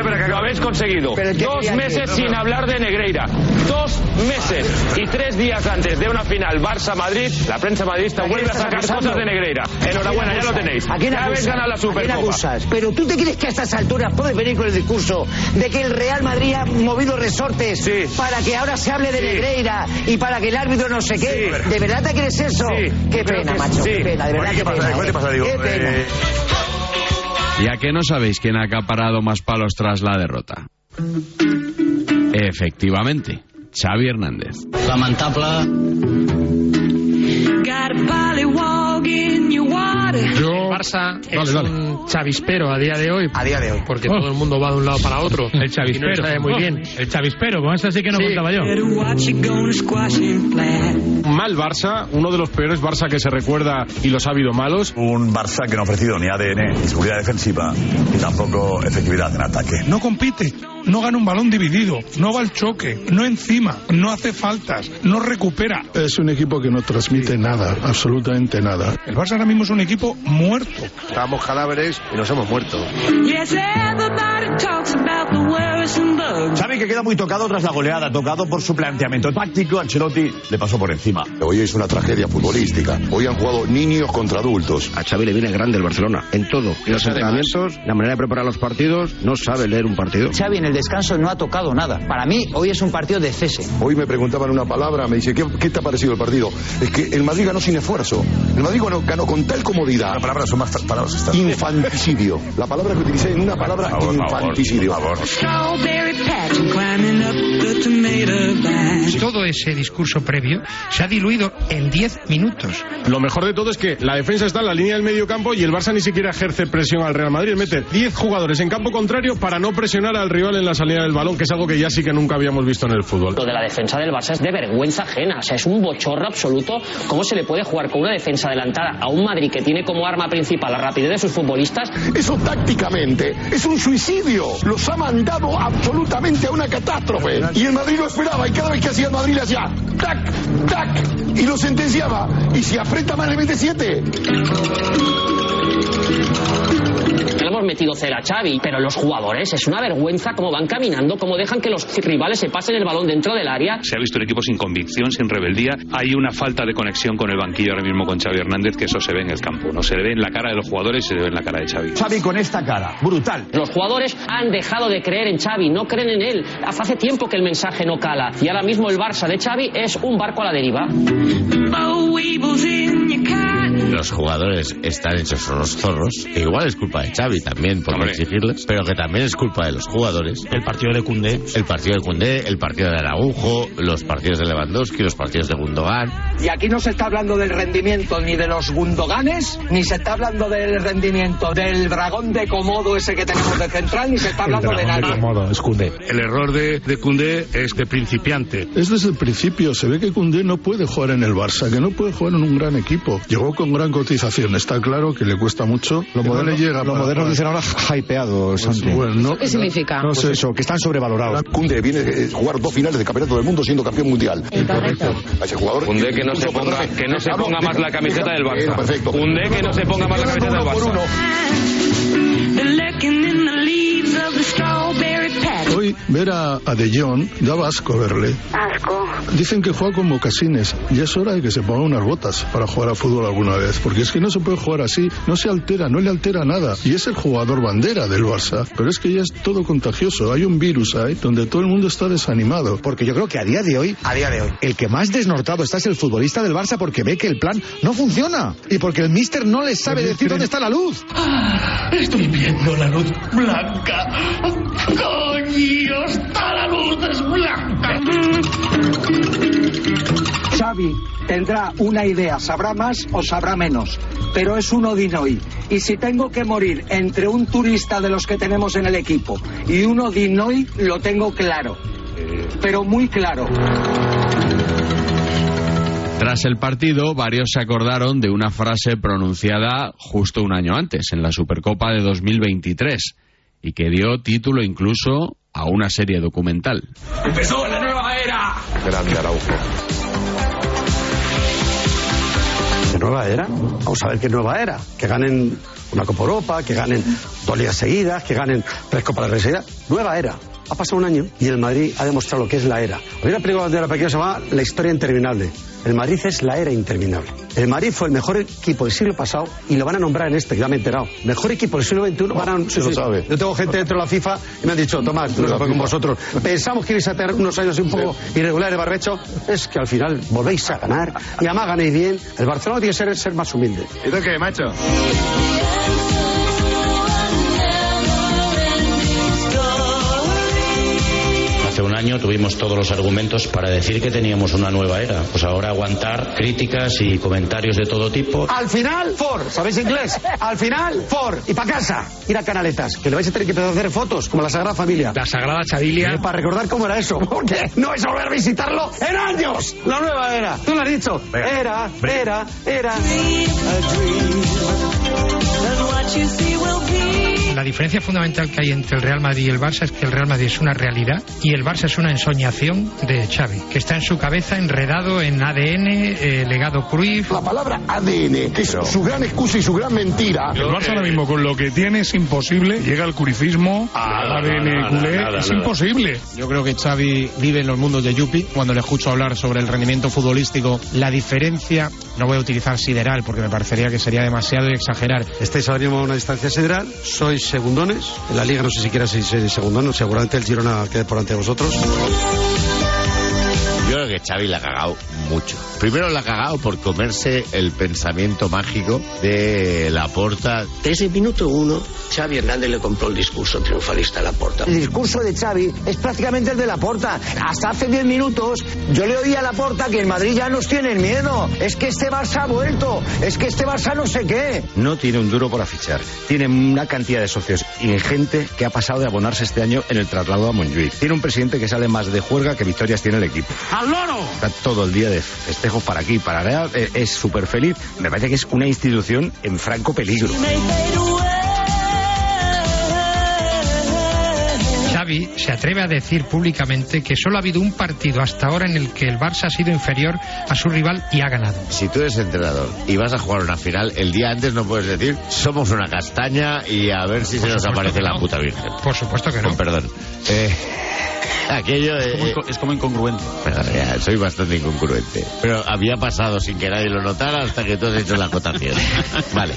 Enhorabuena, lo habéis conseguido. Dos meses sin hablar de Negreira. Dos meses. Y tres días antes de una final Barça-Madrid, la prensa madridista vuelve a sacar cosas de Negreira. Enhorabuena, ya lo tenéis. ¿A quién Ya habéis ganado la ¿A quién Supercopa. Pero tú te crees que a estas alturas puedes venir con el discurso de que el Real Madrid ha movido resortes para que ahora se hable de Negreira y para que el árbitro no sé qué. ¿De verdad te crees eso? Qué pena, macho, qué pena, de verdad Oye, qué ¿qué pasa? pena. ¿Qué pasa? Digo, Qué pena. eh, ¿Y a qué no sabéis quién ha acaparado más palos tras la derrota? Efectivamente, Xavi Hernández. Lamentable. Yo, Barça es un chavispero a día de hoy. A día de hoy. Porque todo el mundo va de un lado para otro. El Y chavispero. no sabe muy bien. El chavispero, con esa sí que no Sí. contaba yo. Un mal Barça, uno de los peores Barça que se recuerda y los ha habido malos. Un Barça que no ha ofrecido ni ADN, ni seguridad defensiva, y tampoco efectividad en ataque. No compite, no gana un balón dividido, no va al choque, no encima, no hace faltas, no recupera. Es un equipo que no transmite nada, absolutamente nada. El Barça ahora mismo es un equipo muerto. Estábamos cadáveres y nos hemos muerto. Xavi que queda muy tocado tras la goleada, tocado por su planteamiento táctico, Ancelotti le pasó por encima. Hoy es una tragedia futbolística. Hoy han jugado niños contra adultos. A Xavi le viene grande el Barcelona, en todo. Y los entrenamientos, la manera de preparar los partidos, no sabe leer un partido. Xavi en el descanso no ha tocado nada. Para mí, hoy es un partido de cese. Hoy me preguntaban una palabra, me dice, ¿qué, qué te ha parecido el partido? Es que el Madrid ganó sin esfuerzo. El Madrid ganó, ganó con tal comodidad. Las palabras son más palabras. estas. Infanticidio. La palabra que utilicé en una palabra, por favor, infanticidio. por favor. Todo ese discurso previo se ha diluido en 10 minutos. Lo mejor de todo es que la defensa está en la línea del medio campo y el Barça ni siquiera ejerce presión al Real Madrid. Mete 10 jugadores en campo contrario para no presionar al rival en la salida del balón, que es algo que ya sí que nunca habíamos visto en el fútbol. Lo de la defensa del Barça es de vergüenza ajena, o sea, es un bochorno absoluto. ¿Cómo se le puede jugar con una defensa adelantada a un Madrid que tiene como arma principal la rapidez de sus futbolistas? Eso tácticamente es un suicidio. Los ha mandado absolutamente a una catástrofe. Y el Madrid lo esperaba. Y cada vez que hacía el Madrid le hacía tac, tac. Y lo sentenciaba. Y si aprieta más le mete siete. Le hemos metido cera a Xavi, pero los jugadores es una vergüenza cómo van caminando, cómo dejan que los rivales se pasen el balón dentro del área. Se ha visto un equipo sin convicción, sin rebeldía. Hay una falta de conexión con el banquillo ahora mismo con Xavi Hernández, que eso se ve en el campo. No se ve en la cara de los jugadores, se ve en la cara de Xavi. Xavi con esta cara, brutal. Los jugadores han dejado de creer en Xavi, no creen en él. Hace tiempo que el mensaje no cala. Y ahora mismo el Barça de Xavi es un barco a la deriva. Los jugadores están hechos unos zorros. que Igual es culpa de Xavi también por no exigirles, pero que también es culpa de los jugadores. El partido de Cundé. El partido de Cundé, el partido de Araujo, los partidos de Lewandowski, los partidos de Gundogan. Y aquí no se está hablando del rendimiento ni de los Gundoganes, ni se está hablando del rendimiento del dragón de Comodo ese que tenemos de central, ni se está hablando de nadie. El error de, de Cundé es de principiante. Es desde el principio. Se ve que Cundé no puede jugar en el Barça, que no puede jugar en un gran equipo. Llegó con gran cotización. Está claro que le cuesta mucho. Lo moderno- le llega lo para- moderno para- dicen ahora hypeado, Santi. bueno, no- ¿Qué significa? No sé eso, que están sobrevalorados. Cunde viene a jugar dos finales de campeonato del mundo siendo campeón mundial. A ese jugador. Cundé que no se ponga, que no se ponga más la camiseta del Barça. Perfecto. Cundé que no se ponga más la camiseta del Barça. Hoy ver a, a De Jong daba asco verle. Asco. Dicen que juega con mocasines. Ya es hora de que se ponga unas botas para jugar a fútbol alguna vez. Porque es que no se puede jugar así. No se altera, no le altera nada. Y es el jugador bandera del Barça. Pero es que ya es todo contagioso. Hay un virus ahí donde todo el mundo está desanimado. Porque yo creo que a día de hoy, A día de hoy. el que más desnortado está es el futbolista del Barça porque ve que el plan no funciona. Y porque el míster no les sabe decir dónde está la luz. Estoy viendo la luz blanca. Coño, está la luz es blanca. Xavi tendrá una idea, sabrá más o sabrá menos, pero es un Odinoy. Y si tengo que morir entre un turista de los que tenemos en el equipo y un Odinoy, lo tengo claro. Pero muy claro. Tras el partido, varios se acordaron de una frase pronunciada justo un año antes, en la Supercopa de 2023, y que dio título incluso a una serie documental. Empezó la nueva era. Grande Araujo. ¿Qué nueva era? Vamos a ver qué nueva era. Que ganen una Copa Europa, que ganen dos ligas seguidas, que ganen tres Copas de seguidas. Nueva era. Ha pasado un año y el Madrid ha demostrado lo que es la era. Había una película de la pequeña que se llama La historia interminable. El Madrid es la era interminable. El Madrid fue el mejor equipo del siglo pasado y lo van a nombrar en este, que ya me he enterado. Mejor equipo del siglo XXI. van a, se lo sabe. Yo tengo gente dentro de la FIFA y me han dicho, Tomás, la con vosotros. Pensamos que ibais a tener unos años un poco irregulares, Barbecho. Es que al final volvéis a ganar y además ganéis bien. El Barcelona tiene que ser, ser más humilde. ¿Y tú qué, macho? Hace un año tuvimos todos los argumentos para decir que teníamos una nueva era. Pues ahora aguantar críticas y comentarios de todo tipo. Al final, for, ¿sabéis inglés? Al final, for, y para casa, ir a Canaletas, que le vais a tener que empezar a hacer fotos, como la Sagrada Familia. La Sagrada Chavilia. Eh, para recordar cómo era eso, <laughs> porque no vais a volver a visitarlo en años. La nueva era. Tú lo has dicho. Era, era, era. La diferencia fundamental que hay entre el Real Madrid y el Barça es que el Real Madrid es una realidad y el Barça es una ensoñación de Xavi, que está en su cabeza enredado en ADN, eh, legado Cruyff. La palabra ADN, que es su gran excusa y su gran mentira. El Barça ahora mismo con lo que tiene es imposible. Llega el curifismo, al ADN culé, es imposible. Yo creo que Xavi vive en los mundos de Yupi. Cuando le escucho hablar sobre el rendimiento futbolístico, la diferencia, no voy a utilizar sideral porque me parecería que sería demasiado y exagerar. Estáis ahora mismo a una distancia sideral, sois segundones. En la liga no sé siquiera si sois segundones, seguramente el Girona quede por ante vosotros. Creo que Xavi la ha cagado mucho. Primero la ha cagado por comerse el pensamiento mágico de la porta. Desde el minuto uno, Xavi Hernández le compró el discurso triunfalista a la porta. El discurso de Xavi es prácticamente el de Laporta. Hasta hace 10 minutos yo le oía a Laporta que el Madrid ya nos tiene miedo. Es que este Barça ha vuelto. Es que este Barça no sé qué. No tiene un duro para fichar. Tiene una cantidad de socios ingente que ha pasado de abonarse este año en el traslado a Montjuic. Tiene un presidente que sale más de juerga que victorias tiene el equipo. ¡Al loro! Está todo el día de festejos para aquí, para allá. eh, Es súper feliz. Me parece que es una institución en franco peligro. Xavi se atreve a decir públicamente que solo ha habido un partido hasta ahora en el que el Barça ha sido inferior a su rival y ha ganado. Si tú eres entrenador y vas a jugar una final, el día antes no puedes decir somos una castaña y a ver si se nos aparece la puta virgen. Por supuesto que no. Con perdón. Eh, aquello eh, Es como incongruente. Perdón, ya, soy bastante incongruente. Pero había pasado sin que nadie lo notara hasta que tú has hecho la acotación. <laughs> Vale.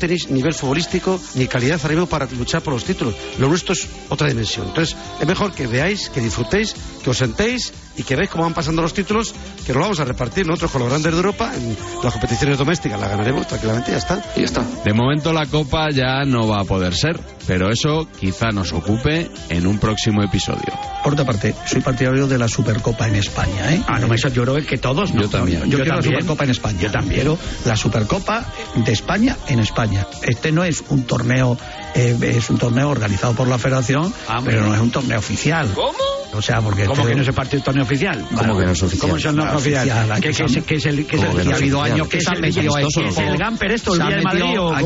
Tenéis nivel futbolístico ni calidad arriba para luchar por los títulos. Lo nuestro es otra dimensión. Entonces, es mejor que veáis, que disfrutéis, que os sentéis y que veáis cómo van pasando los títulos, que nos vamos a repartir nosotros con los grandes de Europa en las competiciones domésticas. Las ganaremos tranquilamente y ya está. Y ya está. De momento la Copa ya no va a poder ser, pero eso quizá nos ocupe en un próximo episodio. Por otra parte, soy partidario de la Supercopa en España, ¿eh? Ah, no, eso yo creo que todos no. Yo también. Yo, Yo quiero también. la Supercopa en España. Yo también. Quiero la Supercopa de España en España. Este no es un torneo, eh, es un torneo organizado por la Federación, pero no es un torneo oficial. ¿Cómo? O sea, porque ¿Cómo este- que no se partido el torneo oficial? ¿Cómo que no es oficial? ¿Cómo es el no Ah, oficial? oficial, ¿Qué, aquí qué es, son- qué es el que es ¿Cómo el que no ha habido años que ¿Qué se han es el metido ¿Es el? Gamper esto, el día de Madrid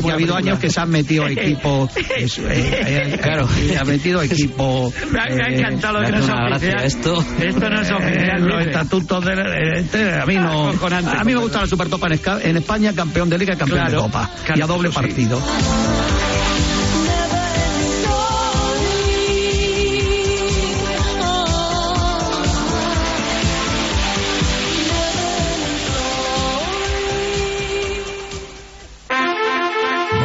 ha habido años que se han metido <laughs> equipos es- eh, Claro. ha metido <laughs> equipo Me ha, me ha eh, encantado lo que no es oficial. Esto. no es eh, oficial. los estatutos de este, a mí no Acojonante, a mí me gusta la Supercopa en, España campeón de liga y campeón Claro, de copa y a doble sí. partido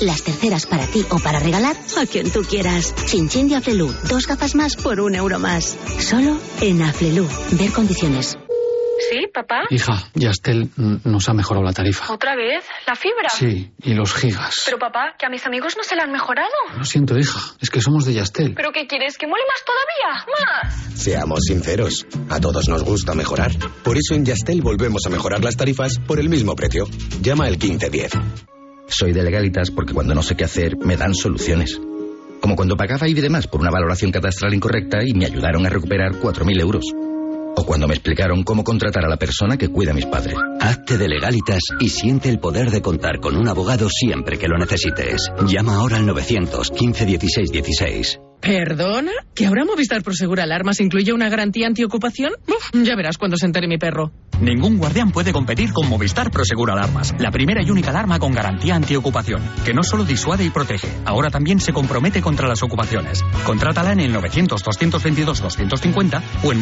las terceras para ti o para regalar a quien tú quieras. Chin de Aflelu, dos gafas más por un euro más. Solo en Aflelu. Ver condiciones. ¿Sí, papá? Hija, Yastel nos ha mejorado la tarifa. ¿Otra vez? ¿La fibra? Sí, y los gigas. Pero papá, que a mis amigos no se la han mejorado. Lo siento, hija, es que somos de Yastel. ¿Pero qué quieres? ¿Que mole más todavía? ¡Más! Seamos sinceros, a todos nos gusta mejorar. Por eso en Yastel volvemos a mejorar las tarifas por el mismo precio. Llama al 1510. Soy de legalitas porque cuando no sé qué hacer me dan soluciones. Como cuando pagaba y de más por una valoración catastral incorrecta y me ayudaron a recuperar 4.000 euros. O cuando me explicaron cómo contratar a la persona que cuida a mis padres. Hazte de legalitas y siente el poder de contar con un abogado siempre que lo necesites. Llama ahora al 915 16 16. ¿Perdona? ¿Que ahora Movistar Prosegur Alarmas incluye una garantía antiocupación? Uf, ya verás cuando se entere mi perro. Ningún guardián puede competir con Movistar Prosegur Alarmas, la primera y única alarma con garantía antiocupación, que no solo disuade y protege, ahora también se compromete contra las ocupaciones. Contrátala en el 900-222-250 o en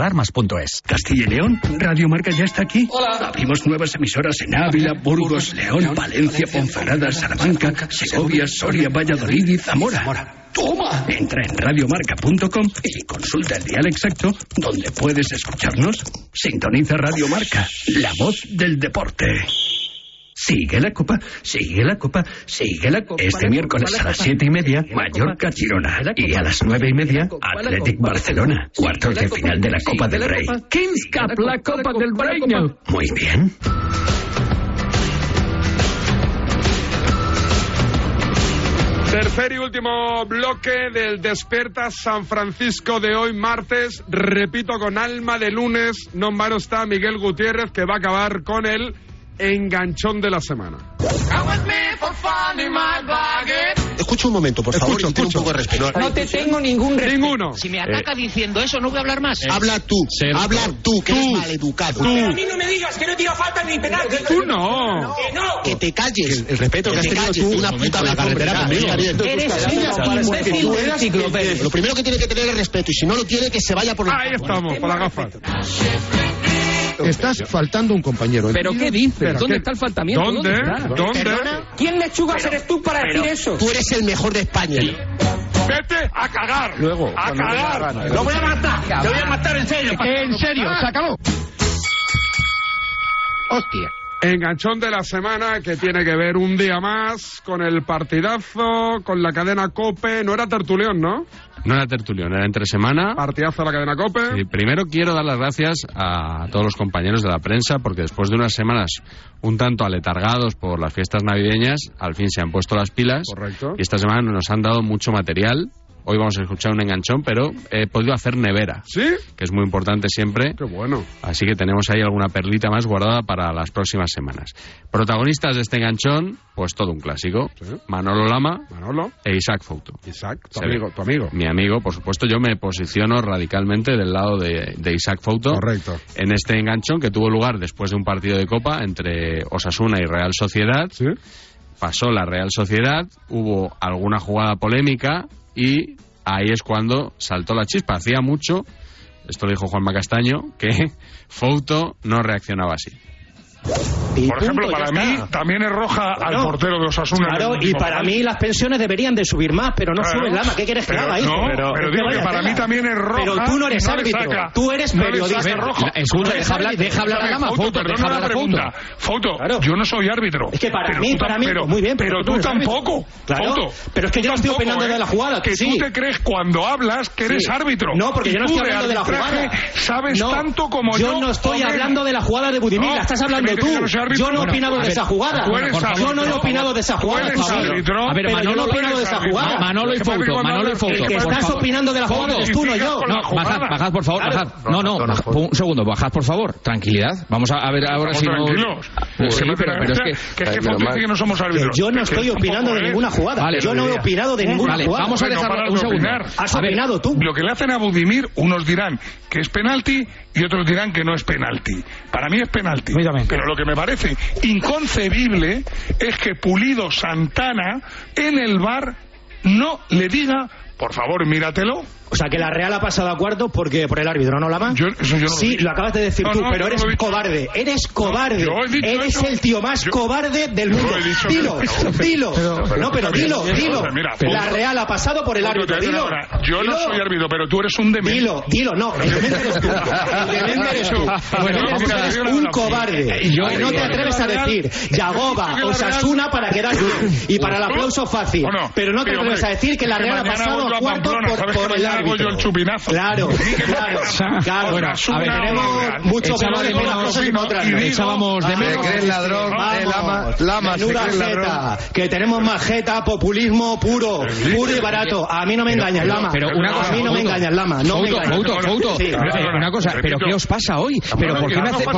movistarproseguralarmas.es. Castilla y León, Radio Marca ya está aquí. Hola. Abrimos nuevas emisoras en Ávila, Burgos, León, Valencia, Ponferrada, Salamanca, Segovia, Soria, Valladolid y Zamora. ¡Toma! Entra en radiomarca.com y consulta el dial exacto donde puedes escucharnos. Sintoniza Radio Marca, la voz del deporte. Sigue la copa, sigue la copa, sigue la copa. Este miércoles a las siete y media, Mallorca Girona. Y a las nueve y media, Athletic Barcelona. Cuartos de final de la Copa del Rey. Kings Cup, la Copa del Rey. Muy bien. Tercer y último bloque del Desperta San Francisco de hoy, martes. Repito, con alma de lunes. No en está Miguel Gutiérrez, que va a acabar con el enganchón de la semana. Escucha un momento, por favor, y ten un poco de respeto. No te tengo ningún respeto. Ninguno. Si me ataca diciendo eso, no voy a hablar más. Habla tú, habla tú, que eres maleducado. Pero a mí no me digas que no tira falta ni penal. Tú no. Que no. Que te calles. El respeto que has te tenido calles, tú una puta vez carretera conmigo. Eres Tú. Lo primero que tiene que tener es respeto, y si no lo tiene, que se vaya por el... Ahí estamos, con la gafas. Estás faltando un compañero. ¿Pero qué dices? ¿Pero ¿Dónde qué? está el faltamiento? ¿Dónde? está? ¿Dónde? ¿Quién lechugas eres tú para decir eso? Tú eres el mejor de España. Vete a cagar. Luego, A cagar. gana. Lo voy a matar. Te voy a matar en serio. En serio, se acabó. Hostia. Enganchón de la semana que tiene que ver un día más con el partidazo, con la cadena Cope. No era tertulión, ¿no? No era tertulión, era entre semana. Partidazo de la cadena Cope. Sí, primero quiero dar las gracias a todos los compañeros de la prensa porque después de unas semanas un tanto aletargados por las fiestas navideñas, al fin se han puesto las pilas. Correcto. Y esta semana nos han dado mucho material. Hoy vamos a escuchar un enganchón, pero he podido hacer nevera, ¿Sí? que es muy importante siempre. Qué bueno. Así que tenemos ahí alguna perlita más guardada para las próximas semanas. Protagonistas de este enganchón, pues todo un clásico. Sí. Manolo Lama Manolo. e Isaac Fouto. Isaac, tu amigo, tu amigo. Mi amigo, por supuesto, yo me posiciono radicalmente del lado de, de Isaac Fouto. Correcto. En este enganchón que tuvo lugar después de un partido de Copa entre Osasuna y Real Sociedad. ¿Sí? Pasó la Real Sociedad, hubo alguna jugada polémica y ahí es cuando saltó la chispa. Hacía mucho, esto lo dijo Juanma Castaño, que <laughs> Fouto no reaccionaba así. Por ejemplo, para mí también es roja al portero de Osasuna. Claro, y para mí las pensiones deberían de subir más, pero no Claro. suben lama. ¿Qué quieres que Pero haga, hijo? no, pero que digo que para tela. mí también es roja Pero tú no eres y no árbitro, saca. tú eres No periodista. roja. Escucha, deja hablar- deja hablar a Lama, perdona deja hablar la pregunta. Fouto, yo no soy árbitro. Es que para Pero mí, para mí, pero, muy bien, pero pero tú tampoco. Claro, pero es que yo no estoy opinando ¿eh? de la jugada, Que tú te crees cuando hablas que eres árbitro. No, porque Y yo no estoy hablando de la jugada. Sabes tanto como yo. Yo no estoy hablando de la jugada de Budimir, la estás hablando que tú. Yo no he opinado de esa jugada. Yo no he opinado de esa jugada. A ver, Manolo no he opinado de esa jugada. Manolo y Fouto, Manolo y Fouto. El que estás opinando de la jugada eres tú, no yo. No, bajad, bajad, por favor, bajad. No, no, un segundo, bajad, por favor. Tranquilidad. Vamos a, ver ahora si no... pero, pero es que... que no somos árbitros. yo no estoy opinando de ninguna jugada. Yo no he opinado de ninguna jugada. vamos a para un de segundo. opinar. Has opinado tú. Lo que le hacen a Budimir, unos dirán que es penalti y otros dirán que no es penalti. Para mí es penalti. Pero lo que me parece inconcebible es que Pulido Santana en el bar no le diga, por favor, míratelo. O sea, que la Real ha pasado a cuartos porque por el árbitro, ¿no, Lama? Yo, eso sí, lo, acabas de decir tú, pero eres cobarde. Eres cobarde. eres el tío más cobarde del mundo. Dilo, <laughs> dilo. No, pero dilo, dilo. La Real ha pasado por el árbitro. Dilo. Yo no soy árbitro, pero tú eres un demente. Dilo, dilo, no. El demente eres tú. El demente eres tú. <laughs> un cobarde. No te atreves a decir Yagoba, Osasuna para quedar y para el aplauso fácil. Pero no te atreves a decir que la Real ha pasado a cuartos por el árbitro hago yo el chupinazo. Claro, claro. claro. Bueno, a ver, tenemos muchos de menos cosas y otras. Echábamos de ah, menos. Se cree ladrón, el ama, lama, se. Que tenemos majeta, populismo puro, puro y barato. A mí no me engañas, lama. Pero una cosa, a mí no me engañas, lama. No me engañas. Una cosa, pero ¿qué os pasa hoy? ¿Pero por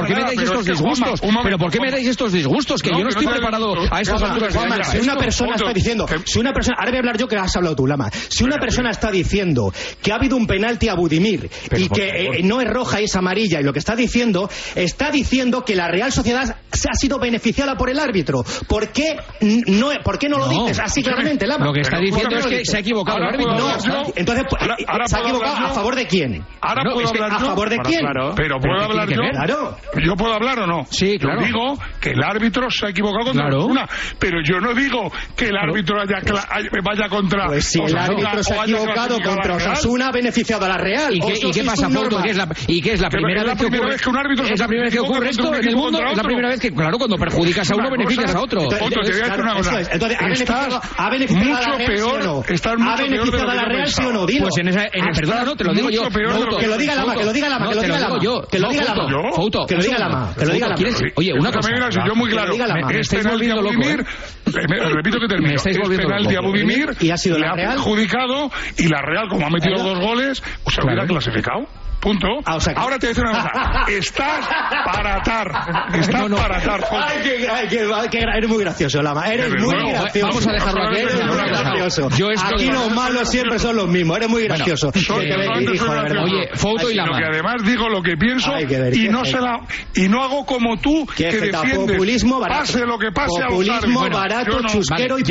qué me dais estos disgustos? ¿Pero por qué me dais estos disgustos? Que yo no estoy preparado a estas alturas. Si una persona está diciendo, si una persona, ahora voy a hablar yo que has hablado tú, lama. Si una persona está diciendo que ha habido un penalti a Budimir y que eh, no es roja, y es amarilla. Y lo que está diciendo, está diciendo que la Real Sociedad se ha sido beneficiada por el árbitro. ¿Por qué no, ¿por qué no, lo dices así claramente, Lama? Lo que está diciendo es que se ha equivocado el árbitro. Entonces, pues, ahora, ¿se ha equivocado a favor de quién? Ahora puedo es que, hablar ¿A favor de quién? Pero ¿puedo hablar yo? Claro. ¿Yo puedo hablar o no? Sí, claro. Yo digo que el árbitro se ha equivocado contra claro. una pero yo no digo que el árbitro haya, vaya contra... Pues contra Osasuna ha beneficiado a la Real. ¿Y qué, ¿y qué pasa, Porto? ¿Qué es la, ¿Y qué es la primera, vez, que ocurre, que un árbitro ¿Es la primera vez que ocurre esto en el mundo? Es la primera vez que, claro, cuando perjudicas a uno, beneficias a otro. Entonces, ¿ha beneficiado a la Real, peor, sí o no? ¿Ha beneficiado a la Real, sí o no? Dilo. Pues en esa, en, perdona, no, te lo digo yo. Que lo diga Lama, que lo diga Lama, que lo diga Lama. Que lo diga Lama. Fouto. Que lo diga Lama. Que lo diga Lama. Oye, una cosa. Yo muy claro. Me estáis volviendo loco. Repito que termino. Es penalti a Y ha sido la Real. perjudicado y la Real, como ha metido los dos goles, se olvida claro. clasificado. Punto. Ah, Ahora te voy a decir una cosa. <laughs> Estás para atar. Estás para atar. Ay, qué, qué, eres muy gracioso, Lama. Eres muy gracioso. Vamos a dejarlo aquí. Eres muy gracioso. Yo aquí los malos siempre son los mismos. Eres muy gracioso. Que. Oye, y Lama. además digo lo que pienso que y, no se la, y no hago como tú que defiendes. Populismo. Pase lo que pase Populismo barato, chusquero y.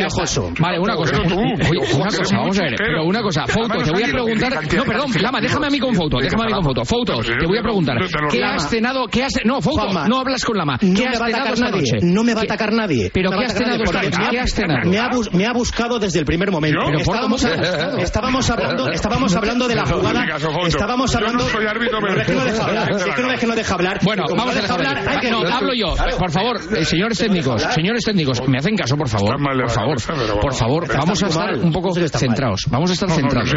Vale, una cosa. Una cosa, vamos a ver. Pero una cosa, Fouto, te voy a preguntar... No, perdón, déjame a mí con Fouto. Déjame con sacado foto. Fotos, te voy a preguntar. ¿Qué has cenado? ¿Qué has No, fotos, no hablas con Lama. ¿Qué has cenado esta noche? No me va a atacar nadie. ¿Pero qué has cenado esta noche? Me ha buscado desde el primer momento. Estábamos hablando <laughs> estábamos hablando de la jugada. Estábamos hablando... Bueno, vamos a dejar hablar. No, hablo yo. Por favor, eh, señores técnicos, señores técnicos, me hacen caso, por favor. Por favor, por favor, vamos a estar un poco centrados. Vamos a estar centrados.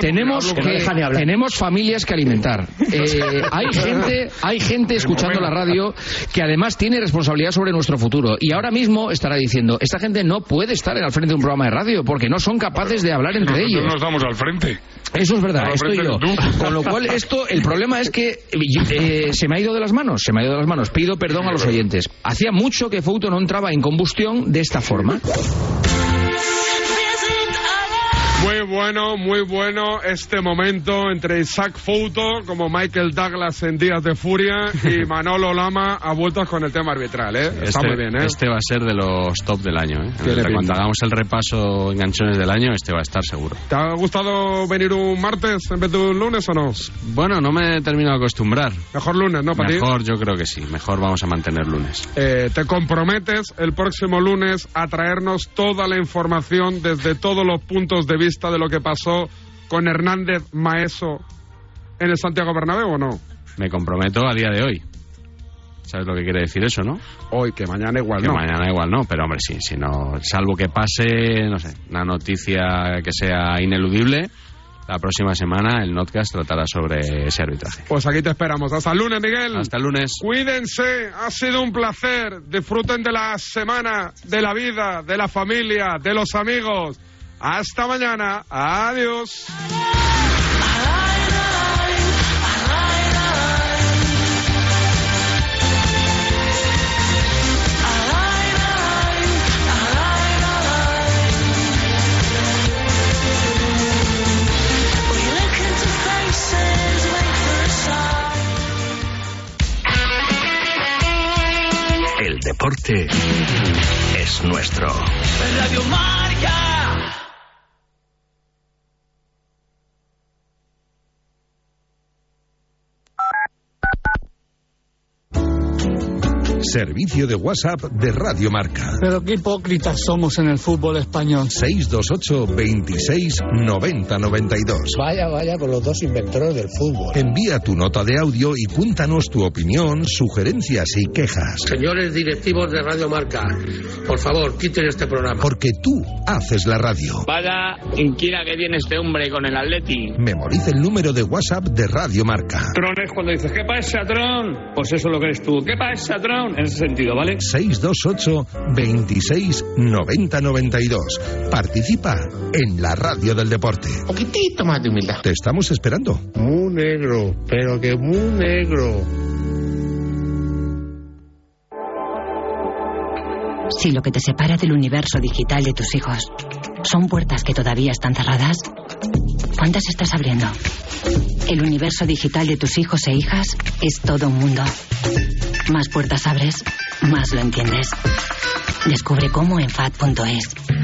Tenemos familias que alimentar. <laughs> Eh, hay gente, hay gente escuchando la radio que además tiene responsabilidad sobre nuestro futuro y ahora mismo estará diciendo esta gente no puede estar en al frente de un programa de radio porque no son capaces de hablar entre Nosotros ellos. Nos damos al frente. Eso es verdad, estoy yo. Con lo cual esto, el problema es que eh, se me ha ido de las manos, se me ha ido de las manos. Pido perdón a los oyentes. Hacía mucho que Fouto no entraba en combustión de esta forma bueno, muy bueno este momento entre Isaac Fouto, como Michael Douglas en Días de Furia, y <laughs> Manolo Lama a vueltas con el tema arbitral. ¿eh? Está este, muy bien. ¿eh? Este va a ser de los top del año. ¿eh? El, cuando hagamos el repaso enganchones del año, este va a estar seguro. ¿Te ha gustado venir un martes en vez de un lunes o no? Bueno, no me he terminado de acostumbrar. Mejor lunes, ¿no? Para Mejor, yo creo que sí. Mejor vamos a mantener lunes. Eh, ¿Te comprometes el próximo lunes a traernos toda la información desde todos los puntos de vista? de lo que pasó con Hernández Maeso en el Santiago Bernabéu o no? Me comprometo a día de hoy. ¿Sabes lo que quiere decir eso, no? Hoy, que mañana igual que no. mañana igual no, pero hombre, sí, si no, salvo que pase, no sé, una noticia que sea ineludible, la próxima semana el Notcast tratará sobre ese arbitraje. Pues aquí te esperamos. Hasta el lunes, Miguel. Hasta el lunes. Cuídense, ha sido un placer. Disfruten de la semana, de la vida, de la familia, de los amigos. Hasta mañana. Adiós. El deporte es nuestro. Radio Marca. Servicio de WhatsApp de Radio Marca. Pero qué hipócritas somos en el fútbol español. 628 26 90 92. Vaya, vaya con los dos inventores del fútbol. Envía tu nota de audio y cuéntanos tu opinión, sugerencias y quejas. Señores directivos de Radio Marca, por favor, quiten este programa. Porque tú haces la radio. Vaya inquieta que tiene este hombre con el Atleti. Memoriza el número de WhatsApp de Radio Marca. Tron es cuando dices, ¿qué pasa, Tron? Pues eso es lo que eres tú. ¿Qué pasa, Tron? En ese sentido, ¿vale? 628 26 90 92. Participa en la radio del deporte. Un poquitito más de humildad. Te estamos esperando. Muy negro, pero que muy negro. Si lo que te separa del universo digital de tus hijos son puertas que todavía están cerradas, ¿cuántas estás abriendo? El universo digital de tus hijos e hijas es todo un mundo. Más puertas abres, más lo entiendes. Descubre cómo en FAD.es.